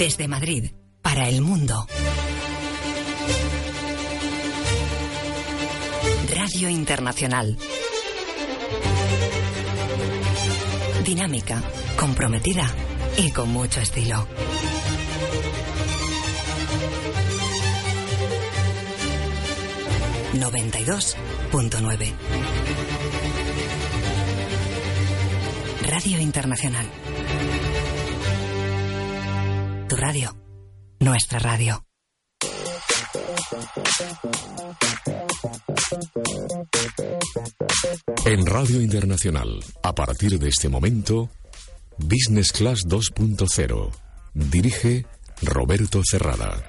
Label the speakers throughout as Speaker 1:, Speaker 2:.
Speaker 1: Desde Madrid, para el mundo. Radio Internacional. Dinámica, comprometida y con mucho estilo. ...92.9... Radio Internacional tu radio, nuestra radio.
Speaker 2: En Radio Internacional, a partir de este momento, Business Class 2.0. Dirige Roberto Cerrada.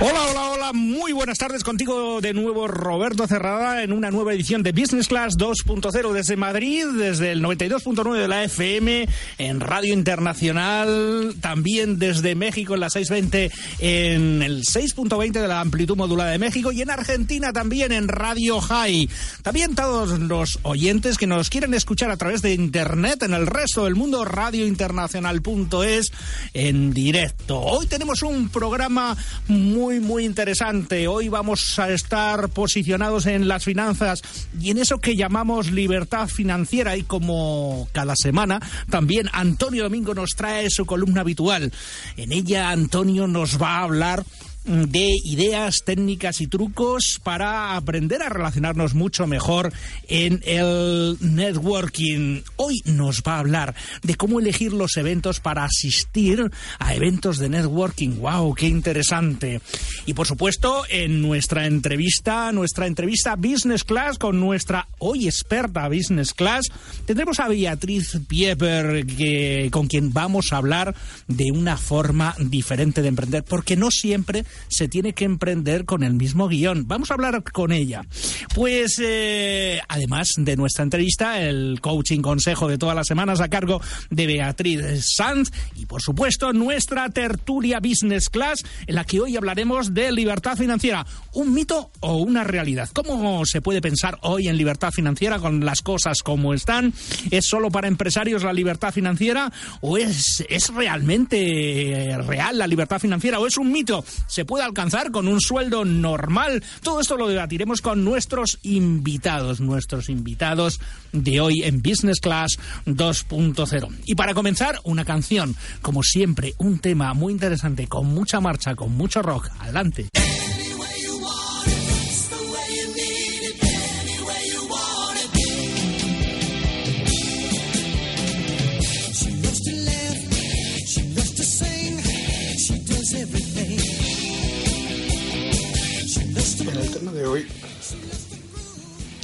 Speaker 3: Hola, hola, muy buenas tardes contigo de nuevo Roberto Cerrada en una nueva edición de Business Class 2.0 desde Madrid, desde el 92.9 de la FM, en Radio Internacional, también desde México en la 620, en el 6.20 de la amplitud modulada de México y en Argentina también en Radio High. También todos los oyentes que nos quieren escuchar a través de Internet en el resto del mundo, radiointernacional.es en directo. Hoy tenemos un programa muy muy, muy Hoy vamos a estar posicionados en las finanzas y en eso que llamamos libertad financiera. Y como cada semana, también Antonio Domingo nos trae su columna habitual. En ella, Antonio nos va a hablar de ideas, técnicas y trucos para aprender a relacionarnos mucho mejor en el networking. Hoy nos va a hablar de cómo elegir los eventos para asistir a eventos de networking. ¡Wow! ¡Qué interesante! Y por supuesto, en nuestra entrevista, nuestra entrevista Business Class con nuestra hoy experta Business Class, tendremos a Beatriz Pieper, que, con quien vamos a hablar de una forma diferente de emprender, porque no siempre se tiene que emprender con el mismo guion. Vamos a hablar con ella. Pues eh, además de nuestra entrevista, el coaching consejo de todas las semanas a cargo de Beatriz Sanz y por supuesto nuestra tertulia Business Class en la que hoy hablaremos de libertad financiera, un mito o una realidad. ¿Cómo se puede pensar hoy en libertad financiera con las cosas como están? ¿Es solo para empresarios la libertad financiera o es, es realmente real la libertad financiera o es un mito? ¿Se puede alcanzar con un sueldo normal? Todo esto lo debatiremos con nuestros invitados, nuestros invitados de hoy en Business Class 2.0. Y para comenzar, una canción, como siempre, un tema muy interesante, con mucha marcha, con mucho rock. Adelante.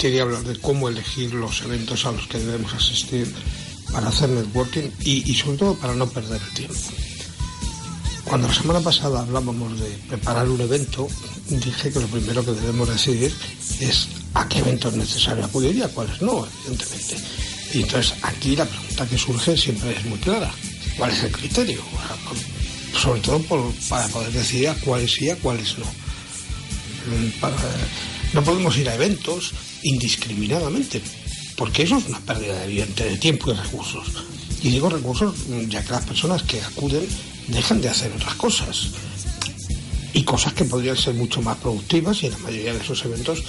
Speaker 4: Quería hablar de cómo elegir los eventos a los que debemos asistir para hacer networking y, sobre todo para no perder el tiempo. Cuando la semana pasada hablábamos de preparar un evento, dije que lo primero que debemos decidir es a qué evento es necesario acudir y a cuáles no, evidentemente. Y entonces aquí la pregunta que surge siempre es muy clara. ¿Cuál es el criterio? Sobre todo para poder decidir a cuáles sí a cuáles no no podemos ir a eventos indiscriminadamente, porque eso es una pérdida de tiempo y recursos. Y digo recursos ya que las personas que acuden dejan de hacer otras cosas. Y cosas que podrían ser mucho más productivas y en la mayoría de esos eventos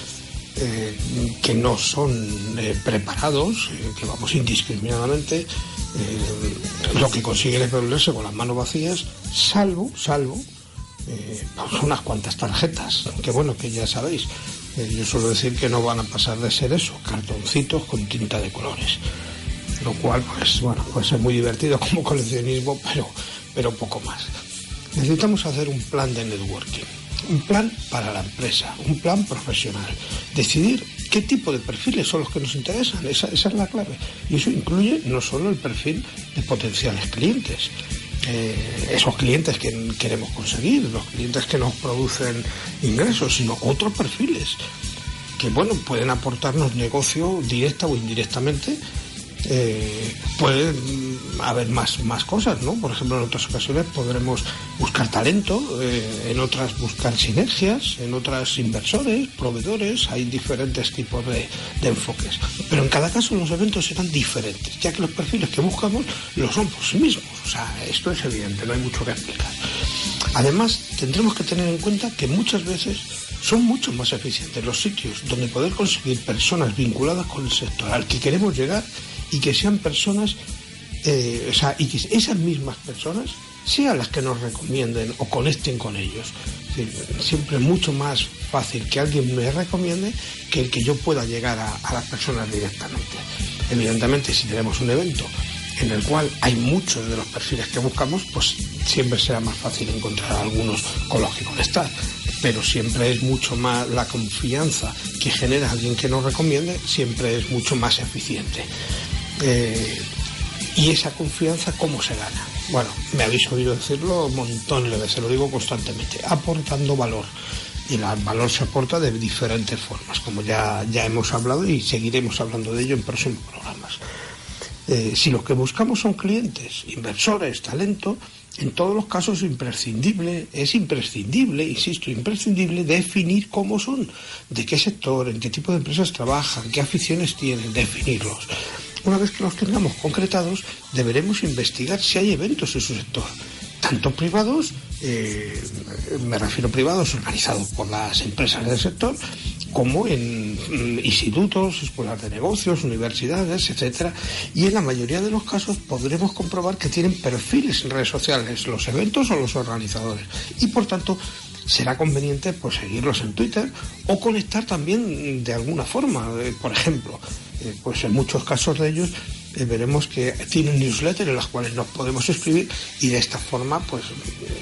Speaker 4: eh, que no son eh, preparados, eh, que vamos indiscriminadamente, lo que consiguen es volverse con las manos vacías, salvo, salvo unas cuantas tarjetas, que bueno, que ya sabéis. Eh, yo suelo decir que no van a pasar de ser eso, cartoncitos con tinta de colores. Lo cual, pues bueno, puede ser muy divertido como coleccionismo, pero, pero poco más. Necesitamos hacer un plan de networking, un plan para la empresa, un plan profesional. Decidir qué tipo de perfiles son los que nos interesan. Esa, esa es la clave. Y eso incluye no solo el perfil de potenciales clientes, eh, esos clientes que queremos conseguir, los clientes que nos producen ingresos, sino otros perfiles que bueno pueden aportarnos negocio directa o indirectamente eh, pueden haber más, más cosas, ¿no? Por ejemplo, en otras ocasiones podremos buscar talento, eh, en otras buscar sinergias, en otras inversores, proveedores, hay diferentes tipos de, de, enfoques. Pero en cada caso los eventos serán diferentes, ya que los perfiles que buscamos lo son por sí mismos. O sea, esto es evidente, no hay mucho que explicar. Además, tendremos que tener en cuenta que muchas veces son mucho más eficientes los sitios donde poder conseguir personas vinculadas con el sector al que queremos llegar y que sean personas, eh, o sea, y que esas mismas personas sean las que nos recomienden o conecten con ellos. Siempre es mucho más fácil que alguien me recomiende que el que yo pueda llegar a, a las personas directamente. Evidentemente, si tenemos un evento en el cual hay muchos de los perfiles que buscamos, pues siempre será más fácil encontrar algunos con los que conectar. Pero siempre es mucho más la confianza que genera alguien que nos recomiende, siempre es mucho más eficiente. Eh, y esa confianza, ¿cómo se gana? Bueno, me habéis oído decirlo montones de veces, lo digo constantemente, aportando valor. Y el valor se aporta de diferentes formas, como ya, ya hemos hablado y seguiremos hablando de ello en próximos programas. Eh, si lo que buscamos son clientes, inversores, talento, en todos los casos es imprescindible, es imprescindible, insisto, imprescindible definir cómo son, de qué sector, en qué tipo de empresas trabajan, qué aficiones tienen, definirlos. Una vez que los tengamos concretados, deberemos investigar si hay eventos en su sector, tanto privados, eh, me refiero a privados organizados por las empresas del sector, como en mm, institutos, escuelas de negocios, universidades, etcétera, y en la mayoría de los casos podremos comprobar que tienen perfiles en redes sociales, los eventos o los organizadores, y por tanto será conveniente pues, seguirlos en Twitter o conectar también de alguna forma, eh, por ejemplo, eh, pues en muchos casos de ellos veremos que tienen newsletters en las cuales nos podemos escribir y de esta forma pues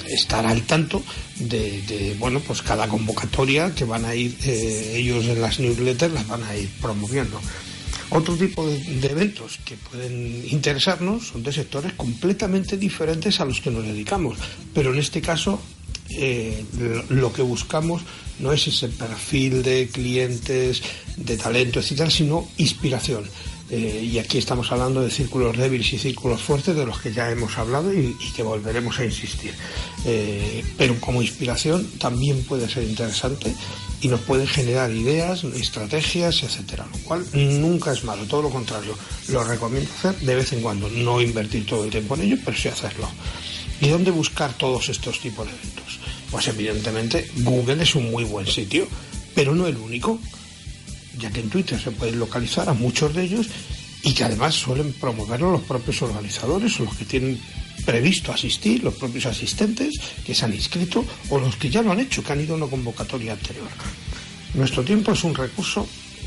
Speaker 4: estar al tanto de, bueno pues cada convocatoria que van a ir eh, ellos en las newsletters las van a ir promoviendo. Otro tipo de, eventos que pueden interesarnos son de sectores completamente diferentes a los que nos dedicamos, pero en este caso eh, lo que buscamos no es ese perfil de clientes, de talento, etcétera, sino inspiración. Eh, y aquí estamos hablando de círculos débiles y círculos fuertes, de los que ya hemos hablado y, que volveremos a insistir. Eh, pero como inspiración también puede ser interesante y nos puede generar ideas, estrategias, etcétera, lo cual nunca es malo, todo lo contrario. Lo recomiendo hacer de vez en cuando, no invertir todo el tiempo en ello, pero sí hacerlo. ¿Y dónde buscar todos estos tipos de eventos? Pues evidentemente Google es un muy buen sitio, pero no el único, ya que en Twitter se pueden localizar a muchos de ellos y que además suelen promoverlo los propios organizadores o los que tienen previsto asistir, los propios asistentes que se han inscrito o los que ya lo han hecho, que han ido a una convocatoria anterior. Nuestro tiempo es un recurso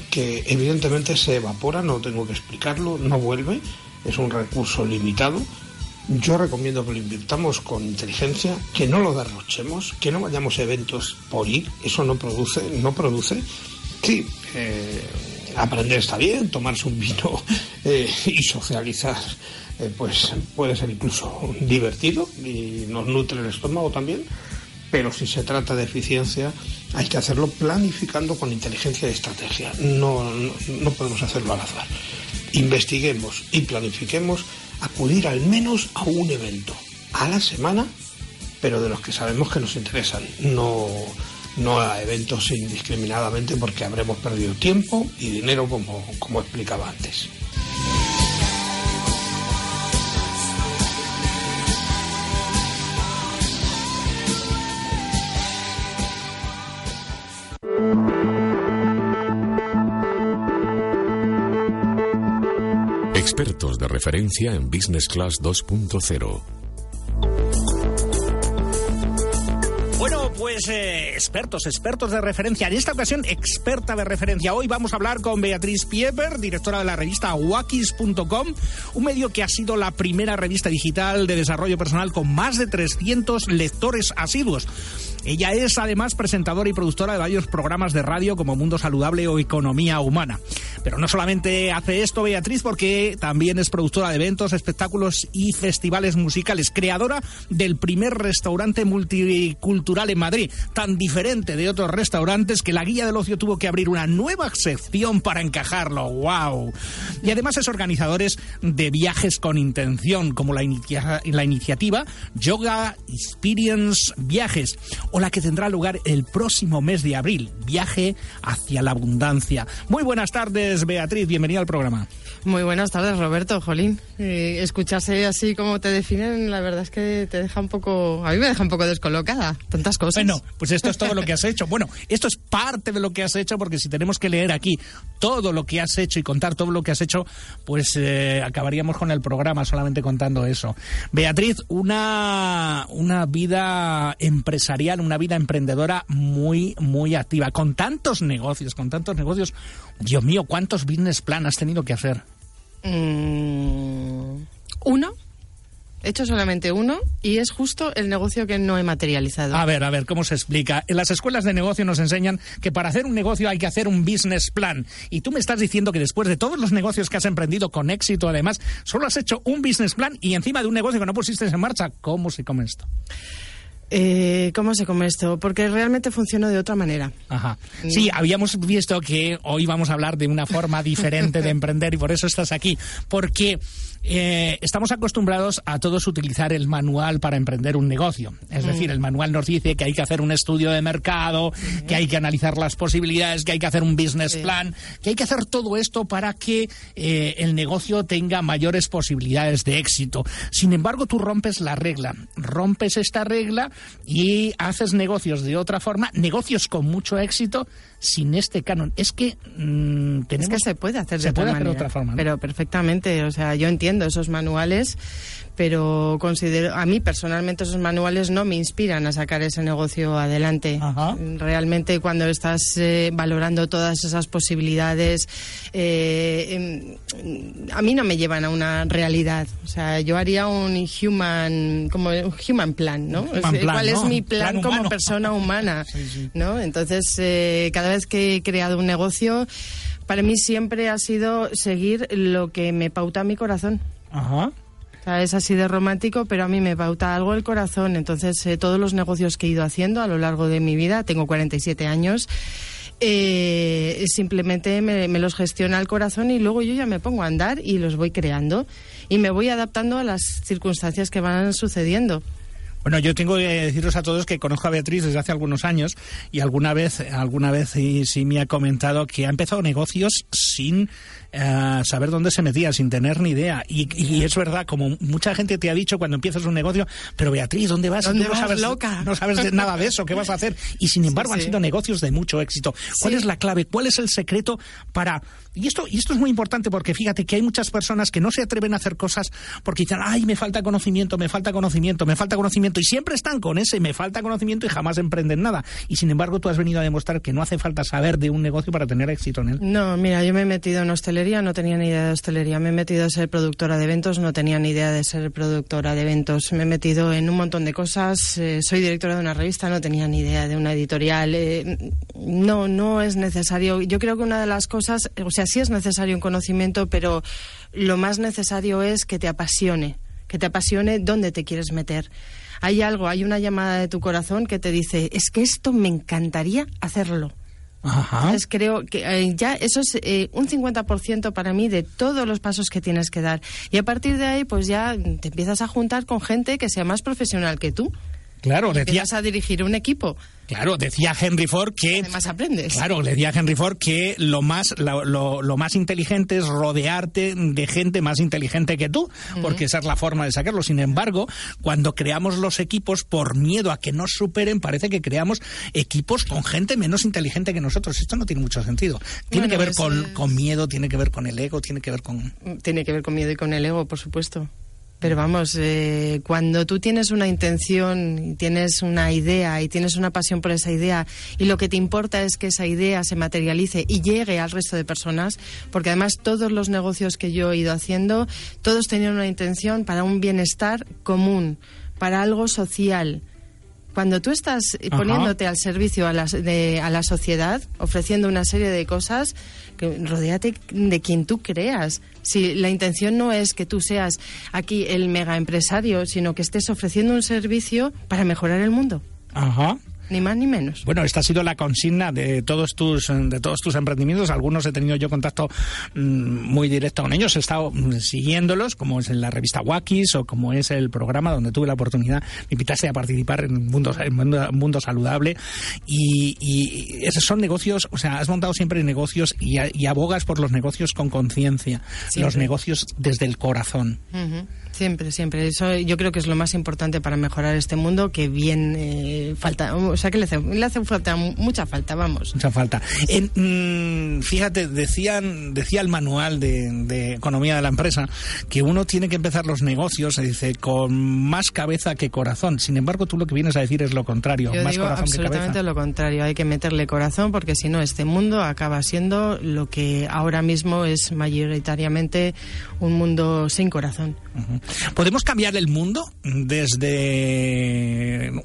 Speaker 4: que evidentemente se evapora, no tengo que explicarlo, no vuelve, es un recurso limitado yo recomiendo que lo invirtamos con inteligencia, que no lo derrochemos, que no vayamos a eventos por ir, eso no produce, no produce. Sí, eh, aprender está bien, tomarse un vino eh, y socializar, eh, pues puede ser incluso divertido y nos nutre el estómago también, pero si se trata de eficiencia hay que hacerlo planificando con inteligencia y estrategia, no, no, no podemos hacerlo al azar. Investiguemos y planifiquemos acudir al menos a un evento a la semana, pero de los que sabemos que nos interesan, no, no a eventos indiscriminadamente porque habremos perdido tiempo y dinero como, como explicaba antes.
Speaker 2: Expertos de referencia en Business Class 2.0.
Speaker 3: eh, expertos, expertos de referencia. En esta ocasión, experta de referencia. Hoy vamos a hablar con Beatriz Pieper, directora de la revista Wakis.com, un medio que ha sido la primera revista digital de desarrollo personal con más de 300 lectores asiduos. Ella es además presentadora y productora de varios programas de radio como Mundo Saludable o Economía Humana. Pero no solamente hace esto Beatriz, porque también es productora de eventos, espectáculos y festivales musicales, creadora del primer restaurante multicultural en Madrid, tan diferente de otros restaurantes que la guía del ocio tuvo que abrir una nueva sección para encajarlo. ¡Wow! Y además es organizadores de viajes con intención, como la, la iniciativa Yoga Experience Viajes, o la que tendrá lugar el próximo mes de abril, Viaje hacia la Abundancia. Muy buenas tardes, Beatriz, bienvenida al programa.
Speaker 5: Muy buenas tardes, Roberto, Jolín. Eh, escucharse así como te definen, la verdad es que te deja un poco, a mí me deja un poco descolocada, tantas cosas.
Speaker 3: Bueno, pues esto es todo lo que has hecho. Bueno, esto es parte de lo que has hecho, porque si tenemos que leer aquí todo lo que has hecho y contar todo lo que has hecho, pues eh, acabaríamos con el programa solamente contando eso. Beatriz, una, una vida empresarial, una vida emprendedora muy, muy activa, con tantos negocios, con tantos negocios. Dios mío, ¿cuántos business plan has tenido que hacer?
Speaker 5: Mm, uno. He hecho solamente uno y es justo el negocio que no he materializado.
Speaker 3: A ver, a ver, ¿cómo se explica? En las escuelas de negocio nos enseñan que para hacer un negocio hay que hacer un business plan. Y tú me estás diciendo que después de todos los negocios que has emprendido con éxito, además, solo has hecho un business plan y encima de un negocio que no pusiste en marcha. ¿Cómo se come esto?
Speaker 5: Eh, ¿Cómo se come esto? Porque realmente funciona de otra manera.
Speaker 3: Ajá. Sí, habíamos visto que hoy vamos a hablar de una forma diferente de emprender y por eso estás aquí. Porque eh, estamos acostumbrados a todos utilizar el manual para emprender un negocio. Es decir, el manual nos dice que hay que hacer un estudio de mercado, que hay que analizar las posibilidades, que hay que hacer un business plan, que hay que hacer todo esto para que eh, el negocio tenga mayores posibilidades de éxito. Sin embargo, tú rompes la regla, rompes esta regla y haces negocios de otra forma, negocios con mucho éxito sin este canon. Es que
Speaker 5: mm, tenemos, es que se puede hacer de, otra, otra forma, pero perfectamente. O sea, yo entiendo esos manuales, pero considero, a mí personalmente esos manuales no me inspiran a sacar ese negocio adelante. Realmente cuando estás eh, valorando todas esas posibilidades, eh, em, a mí no me llevan a una realidad. O sea, yo haría un human, como un human plan, ¿no? ¿Cuál es mi plan, como persona humana? ¿no? Entonces, eh, cada vez que he creado un negocio, para mí siempre ha sido seguir lo que me pauta mi corazón. Ajá es así de romántico, pero a mí me pauta algo el corazón. Entonces, eh, todos los negocios que he ido haciendo a lo largo de mi vida, tengo 47 años, eh, simplemente me, los gestiona el corazón y luego yo ya me pongo a andar y los voy creando y me voy adaptando a las circunstancias que van sucediendo.
Speaker 3: Bueno, yo tengo que deciros a todos que conozco a Beatriz desde hace algunos años y alguna vez, alguna vez sí me ha comentado que ha empezado negocios sin eh, saber dónde se metía sin tener ni idea. Y, es verdad, como mucha gente te ha dicho cuando empiezas un negocio, pero Beatriz, ¿dónde vas?
Speaker 5: ¿Dónde no
Speaker 3: sabes,
Speaker 5: loca?
Speaker 3: No sabes nada de eso, ¿qué vas a hacer? Y sin embargo han sido negocios de mucho éxito. ¿Cuál es la clave? ¿Cuál es el secreto para... Y esto, y esto es muy importante porque fíjate que hay muchas personas que no se atreven a hacer cosas porque dicen, ay, me falta conocimiento, me falta conocimiento, me falta conocimiento. Y siempre están con ese, me falta conocimiento y jamás emprenden nada. Y sin embargo tú has venido a demostrar que no hace falta saber de un negocio para tener éxito en él.
Speaker 5: No, mira, yo me he metido en hostelería, no tenía ni idea de hostelería. Me he metido a ser productora de eventos, no tenía ni idea de ser productora de eventos. Me he metido en un montón de cosas. Eh, soy directora de una revista, no tenía ni idea de una editorial. Eh, no, no es necesario. Yo creo que una de las cosas, o sea, sí es necesario un conocimiento, pero lo más necesario es que te apasione, que te apasione dónde te quieres meter hay algo, hay una llamada de tu corazón que te dice, es que esto me encantaría hacerlo. Entonces creo que eh, ya eso es eh, un 50% para mí de todos los pasos que tienes que dar. Y a partir de ahí, pues ya te empiezas a juntar con gente que sea más profesional que tú.
Speaker 3: Claro,
Speaker 5: decías a dirigir un equipo.
Speaker 3: Claro, decía Henry Ford que...
Speaker 5: Además aprendes.
Speaker 3: Claro, decía Henry Ford que lo más, lo, más inteligente es rodearte de gente más inteligente que tú, porque esa es la forma de sacarlo. Sin embargo, cuando creamos los equipos por miedo a que nos superen, parece que creamos equipos con gente menos inteligente que nosotros. Esto no tiene mucho sentido. Tiene que ver con, con miedo, tiene que ver con el ego, tiene que ver con...
Speaker 5: Tiene que ver con miedo y con el ego, por supuesto. Pero vamos, eh, cuando tú tienes una intención, y tienes una idea y tienes una pasión por esa idea y lo que te importa es que esa idea se materialice y llegue al resto de personas, porque además todos los negocios que yo he ido haciendo, todos tenían una intención para un bienestar común, para algo social. Cuando tú estás poniéndote al servicio a la, de, a la sociedad, ofreciendo una serie de cosas, que rodéate de quien tú creas. Si la intención no es que tú seas aquí el mega empresario, sino que estés ofreciendo un servicio para mejorar el mundo.
Speaker 3: Ajá
Speaker 5: ni más ni menos.
Speaker 3: Bueno, esta ha sido la consigna de todos tus de todos tus emprendimientos. Algunos he tenido yo contacto mm, muy directo con ellos, he estado mm, siguiéndolos, como es en la revista Wakis o como es el programa donde tuve la oportunidad, me invitaste a participar en Mundo, en mundo, Saludable. Y, esos son negocios, o sea, has montado siempre negocios y, abogas por los negocios con conciencia, los negocios desde el corazón.
Speaker 5: Siempre, siempre. Eso yo creo que es lo más importante para mejorar este mundo, que bien eh, falta, o sea, que le hace, le hace falta mucha falta, vamos.
Speaker 3: Mucha falta. Mm, fíjate, decían, decía el manual de, economía de la empresa que uno tiene que empezar los negocios, se dice, con más cabeza que corazón. Sin embargo, tú lo que vienes a decir es lo contrario,
Speaker 5: más
Speaker 3: digo
Speaker 5: corazón absolutamente lo contrario. Hay que meterle corazón porque si no, este mundo acaba siendo lo que ahora mismo es mayoritariamente un mundo sin corazón.
Speaker 3: ¿Podemos cambiar el mundo desde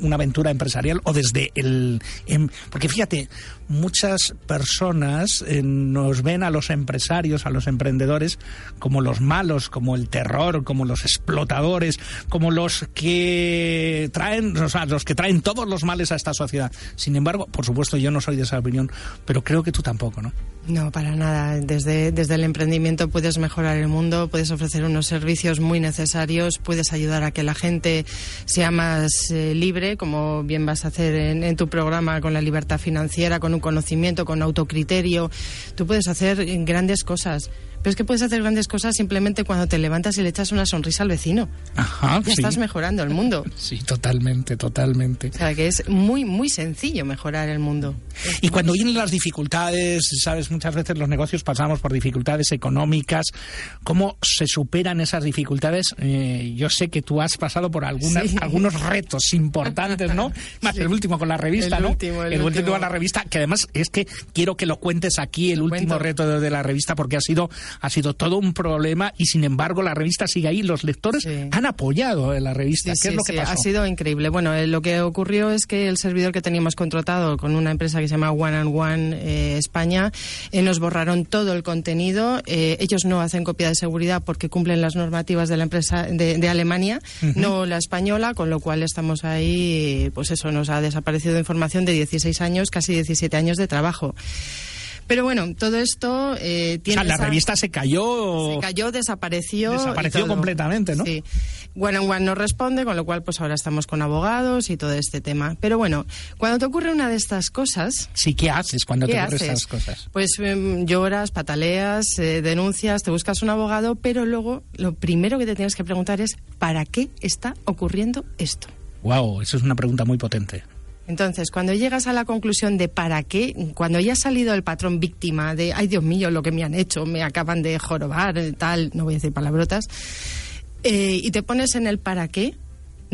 Speaker 3: una aventura empresarial o desde el... Em, porque fíjate, muchas personas eh, nos ven a los empresarios, a los emprendedores, como los malos, como el terror, como los explotadores, como los que traen, o sea, los que traen todos los males a esta sociedad. Sin embargo, por supuesto, yo no soy de esa opinión, pero creo que tú tampoco, ¿no?
Speaker 5: No, para nada. Desde, desde el emprendimiento puedes mejorar el mundo, puedes ofrecer unos servicios muy necesarios, puedes ayudar a que la gente sea más eh, libre, como bien vas a hacer en, en tu programa con la libertad financiera, con un conocimiento, con autocriterio. Tú puedes hacer grandes cosas. Pero es que puedes hacer grandes cosas simplemente cuando te levantas y le echas una sonrisa al vecino.
Speaker 3: Ajá,
Speaker 5: ya estás mejorando el mundo.
Speaker 3: Sí, totalmente, totalmente.
Speaker 5: O sea, que es muy, muy sencillo mejorar el mundo.
Speaker 3: Y cuando vienen las dificultades, sabes, muchas veces los negocios pasamos por dificultades económicas. ¿Cómo se superan esas dificultades? Eh, yo sé que tú has pasado por algunas, algunos retos importantes, ¿no? Más el último con la revista,
Speaker 5: ¿no?
Speaker 3: Último,
Speaker 5: el,
Speaker 3: último con la revista, que además es que quiero que lo cuentes aquí, el último reto de la revista, porque ha sido ha sido todo un problema y sin embargo la revista sigue ahí. Los lectores han apoyado la revista. ¿Qué es lo que pasó?
Speaker 5: Ha sido increíble. Bueno, eh, lo que ocurrió es que el servidor que teníamos contratado con una empresa que se llama One and One eh, España eh, nos borraron todo el contenido. ellos no hacen copia de seguridad porque cumplen las normativas de la empresa de, Alemania, no la española, con lo cual estamos ahí, pues eso, nos ha desaparecido información de 16 años, casi 17 años de trabajo. Pero bueno, todo esto eh, tiene.
Speaker 3: O sea, la revista se cayó.
Speaker 5: Se cayó, desapareció.
Speaker 3: Desapareció completamente, ¿no?
Speaker 5: Sí. One on One no responde, con lo cual, pues ahora estamos con abogados y todo este tema. Pero bueno, cuando te ocurre una de estas cosas.
Speaker 3: Sí, ¿qué haces cuando te ocurren estas cosas?
Speaker 5: Pues em, lloras, pataleas, eh, denuncias, te buscas un abogado, pero luego lo primero que te tienes que preguntar es: ¿para qué está ocurriendo esto?
Speaker 3: Wow, eso es una pregunta muy potente.
Speaker 5: Entonces, cuando llegas a la conclusión de para qué, cuando ya ha salido el patrón víctima de, ay Dios mío, lo que me han hecho, me acaban de jorobar, tal, no voy a decir palabrotas, eh, y te pones en el para qué,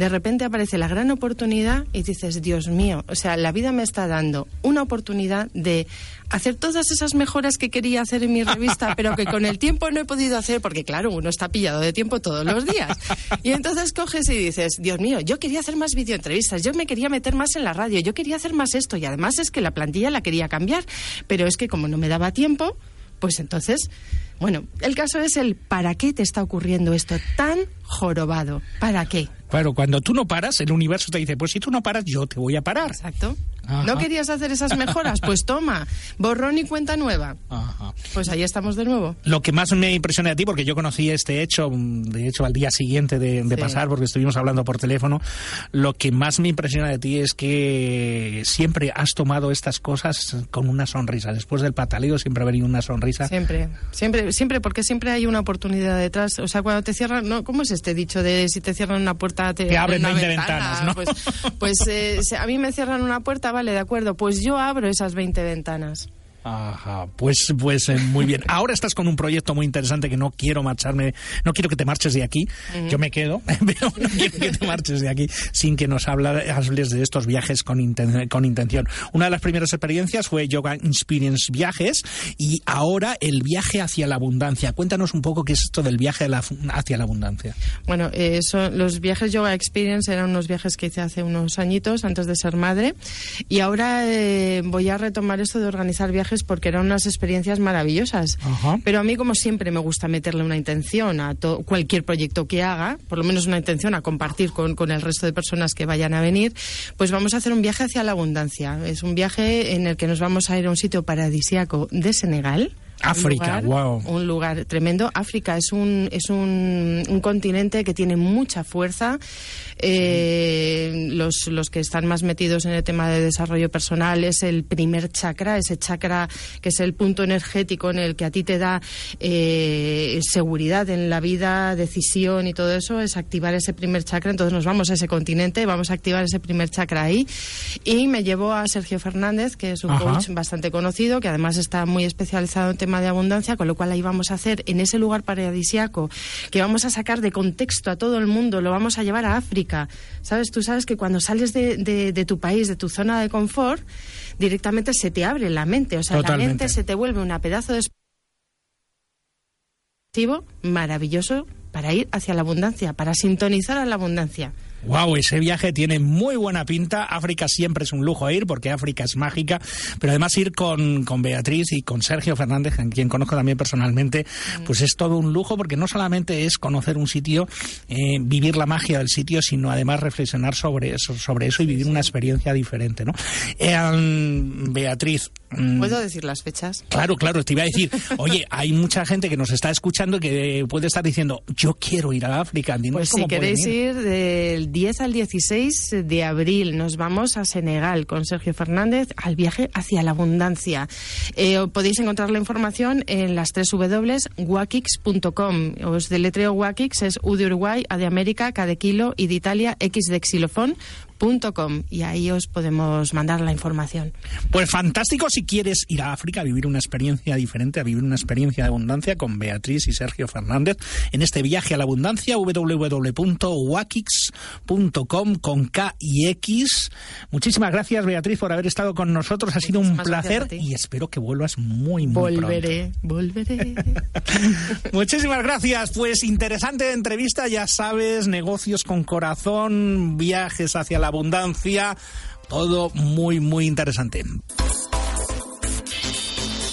Speaker 5: de repente aparece la gran oportunidad y dices, Dios mío, o sea, la vida me está dando una oportunidad de hacer todas esas mejoras que quería hacer en mi revista, pero que con el tiempo no he podido hacer, porque claro, uno está pillado de tiempo todos los días. Y entonces coges y dices, Dios mío, yo quería hacer más videoentrevistas, yo me quería meter más en la radio, yo quería hacer más esto, y además es que la plantilla la quería cambiar, pero es que como no me daba tiempo, pues entonces, bueno, el caso es el ¿para qué te está ocurriendo esto tan jorobado? ¿Para qué?
Speaker 3: Claro, cuando tú no paras, el universo te dice, pues si tú no paras, yo te voy a parar.
Speaker 5: Exacto. ¿No querías hacer esas mejoras? Pues toma, borrón y cuenta nueva. Pues ahí estamos de nuevo.
Speaker 3: Lo que más me impresiona a ti, porque yo conocí este hecho, de hecho, al día siguiente de, pasar, porque estuvimos hablando por teléfono, lo que más me impresiona de ti es que siempre has tomado estas cosas con una sonrisa. Después del pataleo siempre ha venido una sonrisa.
Speaker 5: Siempre, siempre, siempre, porque siempre hay una oportunidad detrás. O sea, cuando te cierran, no, ¿cómo es este dicho de si te cierran una puerta te,
Speaker 3: abren 20 ventanas, ¿no?
Speaker 5: Pues, pues eh, a mí me cierran una puerta, vale, de acuerdo, pues yo abro esas 20 ventanas.
Speaker 3: Ajá, pues, pues eh, muy bien. Ahora estás con un proyecto muy interesante que no quiero marcharme, no quiero que te marches de aquí. Yo me quedo, pero no quiero que te marches de aquí sin que nos hables de estos viajes con, con intención. Una de las primeras experiencias fue Yoga Experience Viajes y ahora el viaje hacia la abundancia. Cuéntanos un poco qué es esto del viaje hacia la abundancia.
Speaker 5: Bueno, eh, los viajes Yoga Experience eran unos viajes que hice hace unos añitos antes de ser madre y ahora eh, voy a retomar esto de organizar viajes porque eran unas experiencias maravillosas. Pero a mí, como siempre, me gusta meterle una intención a cualquier proyecto que haga, por lo menos una intención a compartir con, con el resto de personas que vayan a venir, pues vamos a hacer un viaje hacia la abundancia. Es un viaje en el que nos vamos a ir a un sitio paradisíaco de Senegal.
Speaker 3: África, wow.
Speaker 5: Un lugar tremendo. África es un, es un, un continente que tiene mucha fuerza eh, los, los que están más metidos en el tema de desarrollo personal es el primer chakra, ese chakra que es el punto energético en el que a ti te da eh, seguridad en la vida, decisión y todo eso, es activar ese primer chakra. Entonces nos vamos a ese continente, vamos a activar ese primer chakra ahí. Y me llevo a Sergio Fernández, que es un coach bastante conocido, que además está muy especializado en tema de abundancia, con lo cual ahí vamos a hacer en ese lugar paradisiaco, que vamos a sacar de contexto a todo el mundo, lo vamos a llevar a África ¿Sabes? Tú sabes que cuando sales de, tu país, de tu zona de confort, directamente se te abre la mente. O sea, la mente se te vuelve una pedazo de maravilloso para ir hacia la abundancia, para sintonizar a la abundancia.
Speaker 3: Wow, ese viaje tiene muy buena pinta. África siempre es un lujo ir porque África es mágica, pero además ir con, con Beatriz y con Sergio Fernández, a quien conozco también personalmente, mm. pues es todo un lujo porque no solamente es conocer un sitio, eh, vivir la magia del sitio, sino además reflexionar sobre eso, sobre eso y vivir una experiencia diferente, ¿no? Eh, Beatriz,
Speaker 5: mm, ¿Puedo decir las fechas?
Speaker 3: Claro, claro, te iba a decir, oye, hay mucha gente que nos está escuchando que puede estar diciendo, yo quiero ir a África.
Speaker 5: Pues si queréis ir del 10 al 16 de abril. Nos vamos a Senegal con Sergio Fernández al viaje hacia la abundancia. Eh, podéis encontrar la información en las tres wakix.com. Os deletreo Wakix, es U de Uruguay, A de América, K de Kilo, y de Italia, X de Xilofón, Com, y ahí os podemos mandar la información.
Speaker 3: Pues fantástico si quieres ir a África a vivir una experiencia diferente, a vivir una experiencia de abundancia con Beatriz y Sergio Fernández en este viaje a la abundancia www.wakix.com con K y X. Muchísimas gracias Beatriz por haber estado con nosotros, ha sido un placer y espero que vuelvas muy muy
Speaker 5: volveré, Volveré, volveré.
Speaker 3: Muchísimas gracias, pues interesante entrevista, ya sabes, negocios con corazón, viajes hacia la abundancia, todo muy, muy interesante.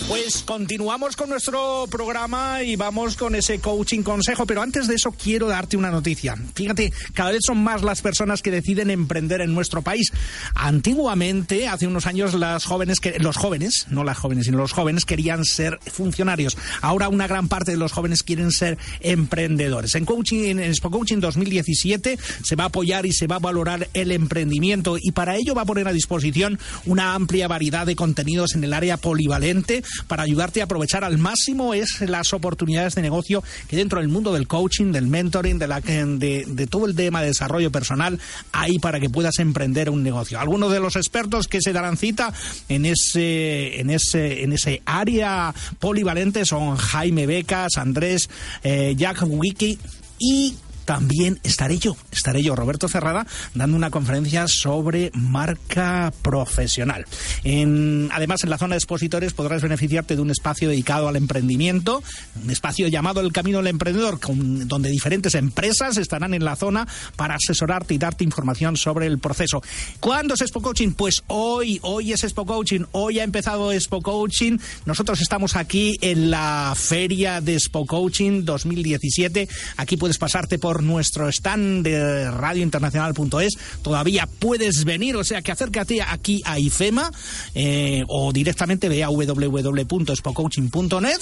Speaker 3: Pues continuamos con nuestro programa y vamos con ese coaching consejo, pero antes de eso quiero darte una noticia. Fíjate, cada vez son más las personas que deciden emprender en nuestro país. Antiguamente, hace unos años, las jóvenes que, los jóvenes, no las jóvenes, sino los jóvenes querían ser funcionarios. Ahora una gran parte de los jóvenes quieren ser emprendedores. En coaching, en Expo Coaching 2017 se va a apoyar y se va a valorar el emprendimiento y para ello va a poner a disposición una amplia variedad de contenidos en el área polivalente para ayudarte a aprovechar al máximo es las oportunidades de negocio que dentro del mundo del coaching, del mentoring, de, la, de, todo el tema de desarrollo personal hay para que puedas emprender un negocio. Algunos de los expertos que se darán cita en ese, en ese, en ese área polivalente son Jaime Becas, Andrés, eh, Jack Wiki y también estaré yo, estaré yo, Roberto Cerrada, dando una conferencia sobre marca profesional. Además, en la zona de expositores podrás beneficiarte de un espacio dedicado al emprendimiento, un espacio llamado El Camino del Emprendedor, donde diferentes empresas estarán en la zona para asesorarte y darte información sobre el proceso. ¿Cuándo es Expo Coaching? Pues hoy, hoy es Expo Coaching, hoy ha empezado Expo Coaching. Nosotros estamos aquí en la feria de Expo Coaching 2017. Aquí puedes pasarte por nuestro stand de radiointernacional.es. Todavía puedes venir, o sea que acércate aquí a IFEMA eh, o directamente ve a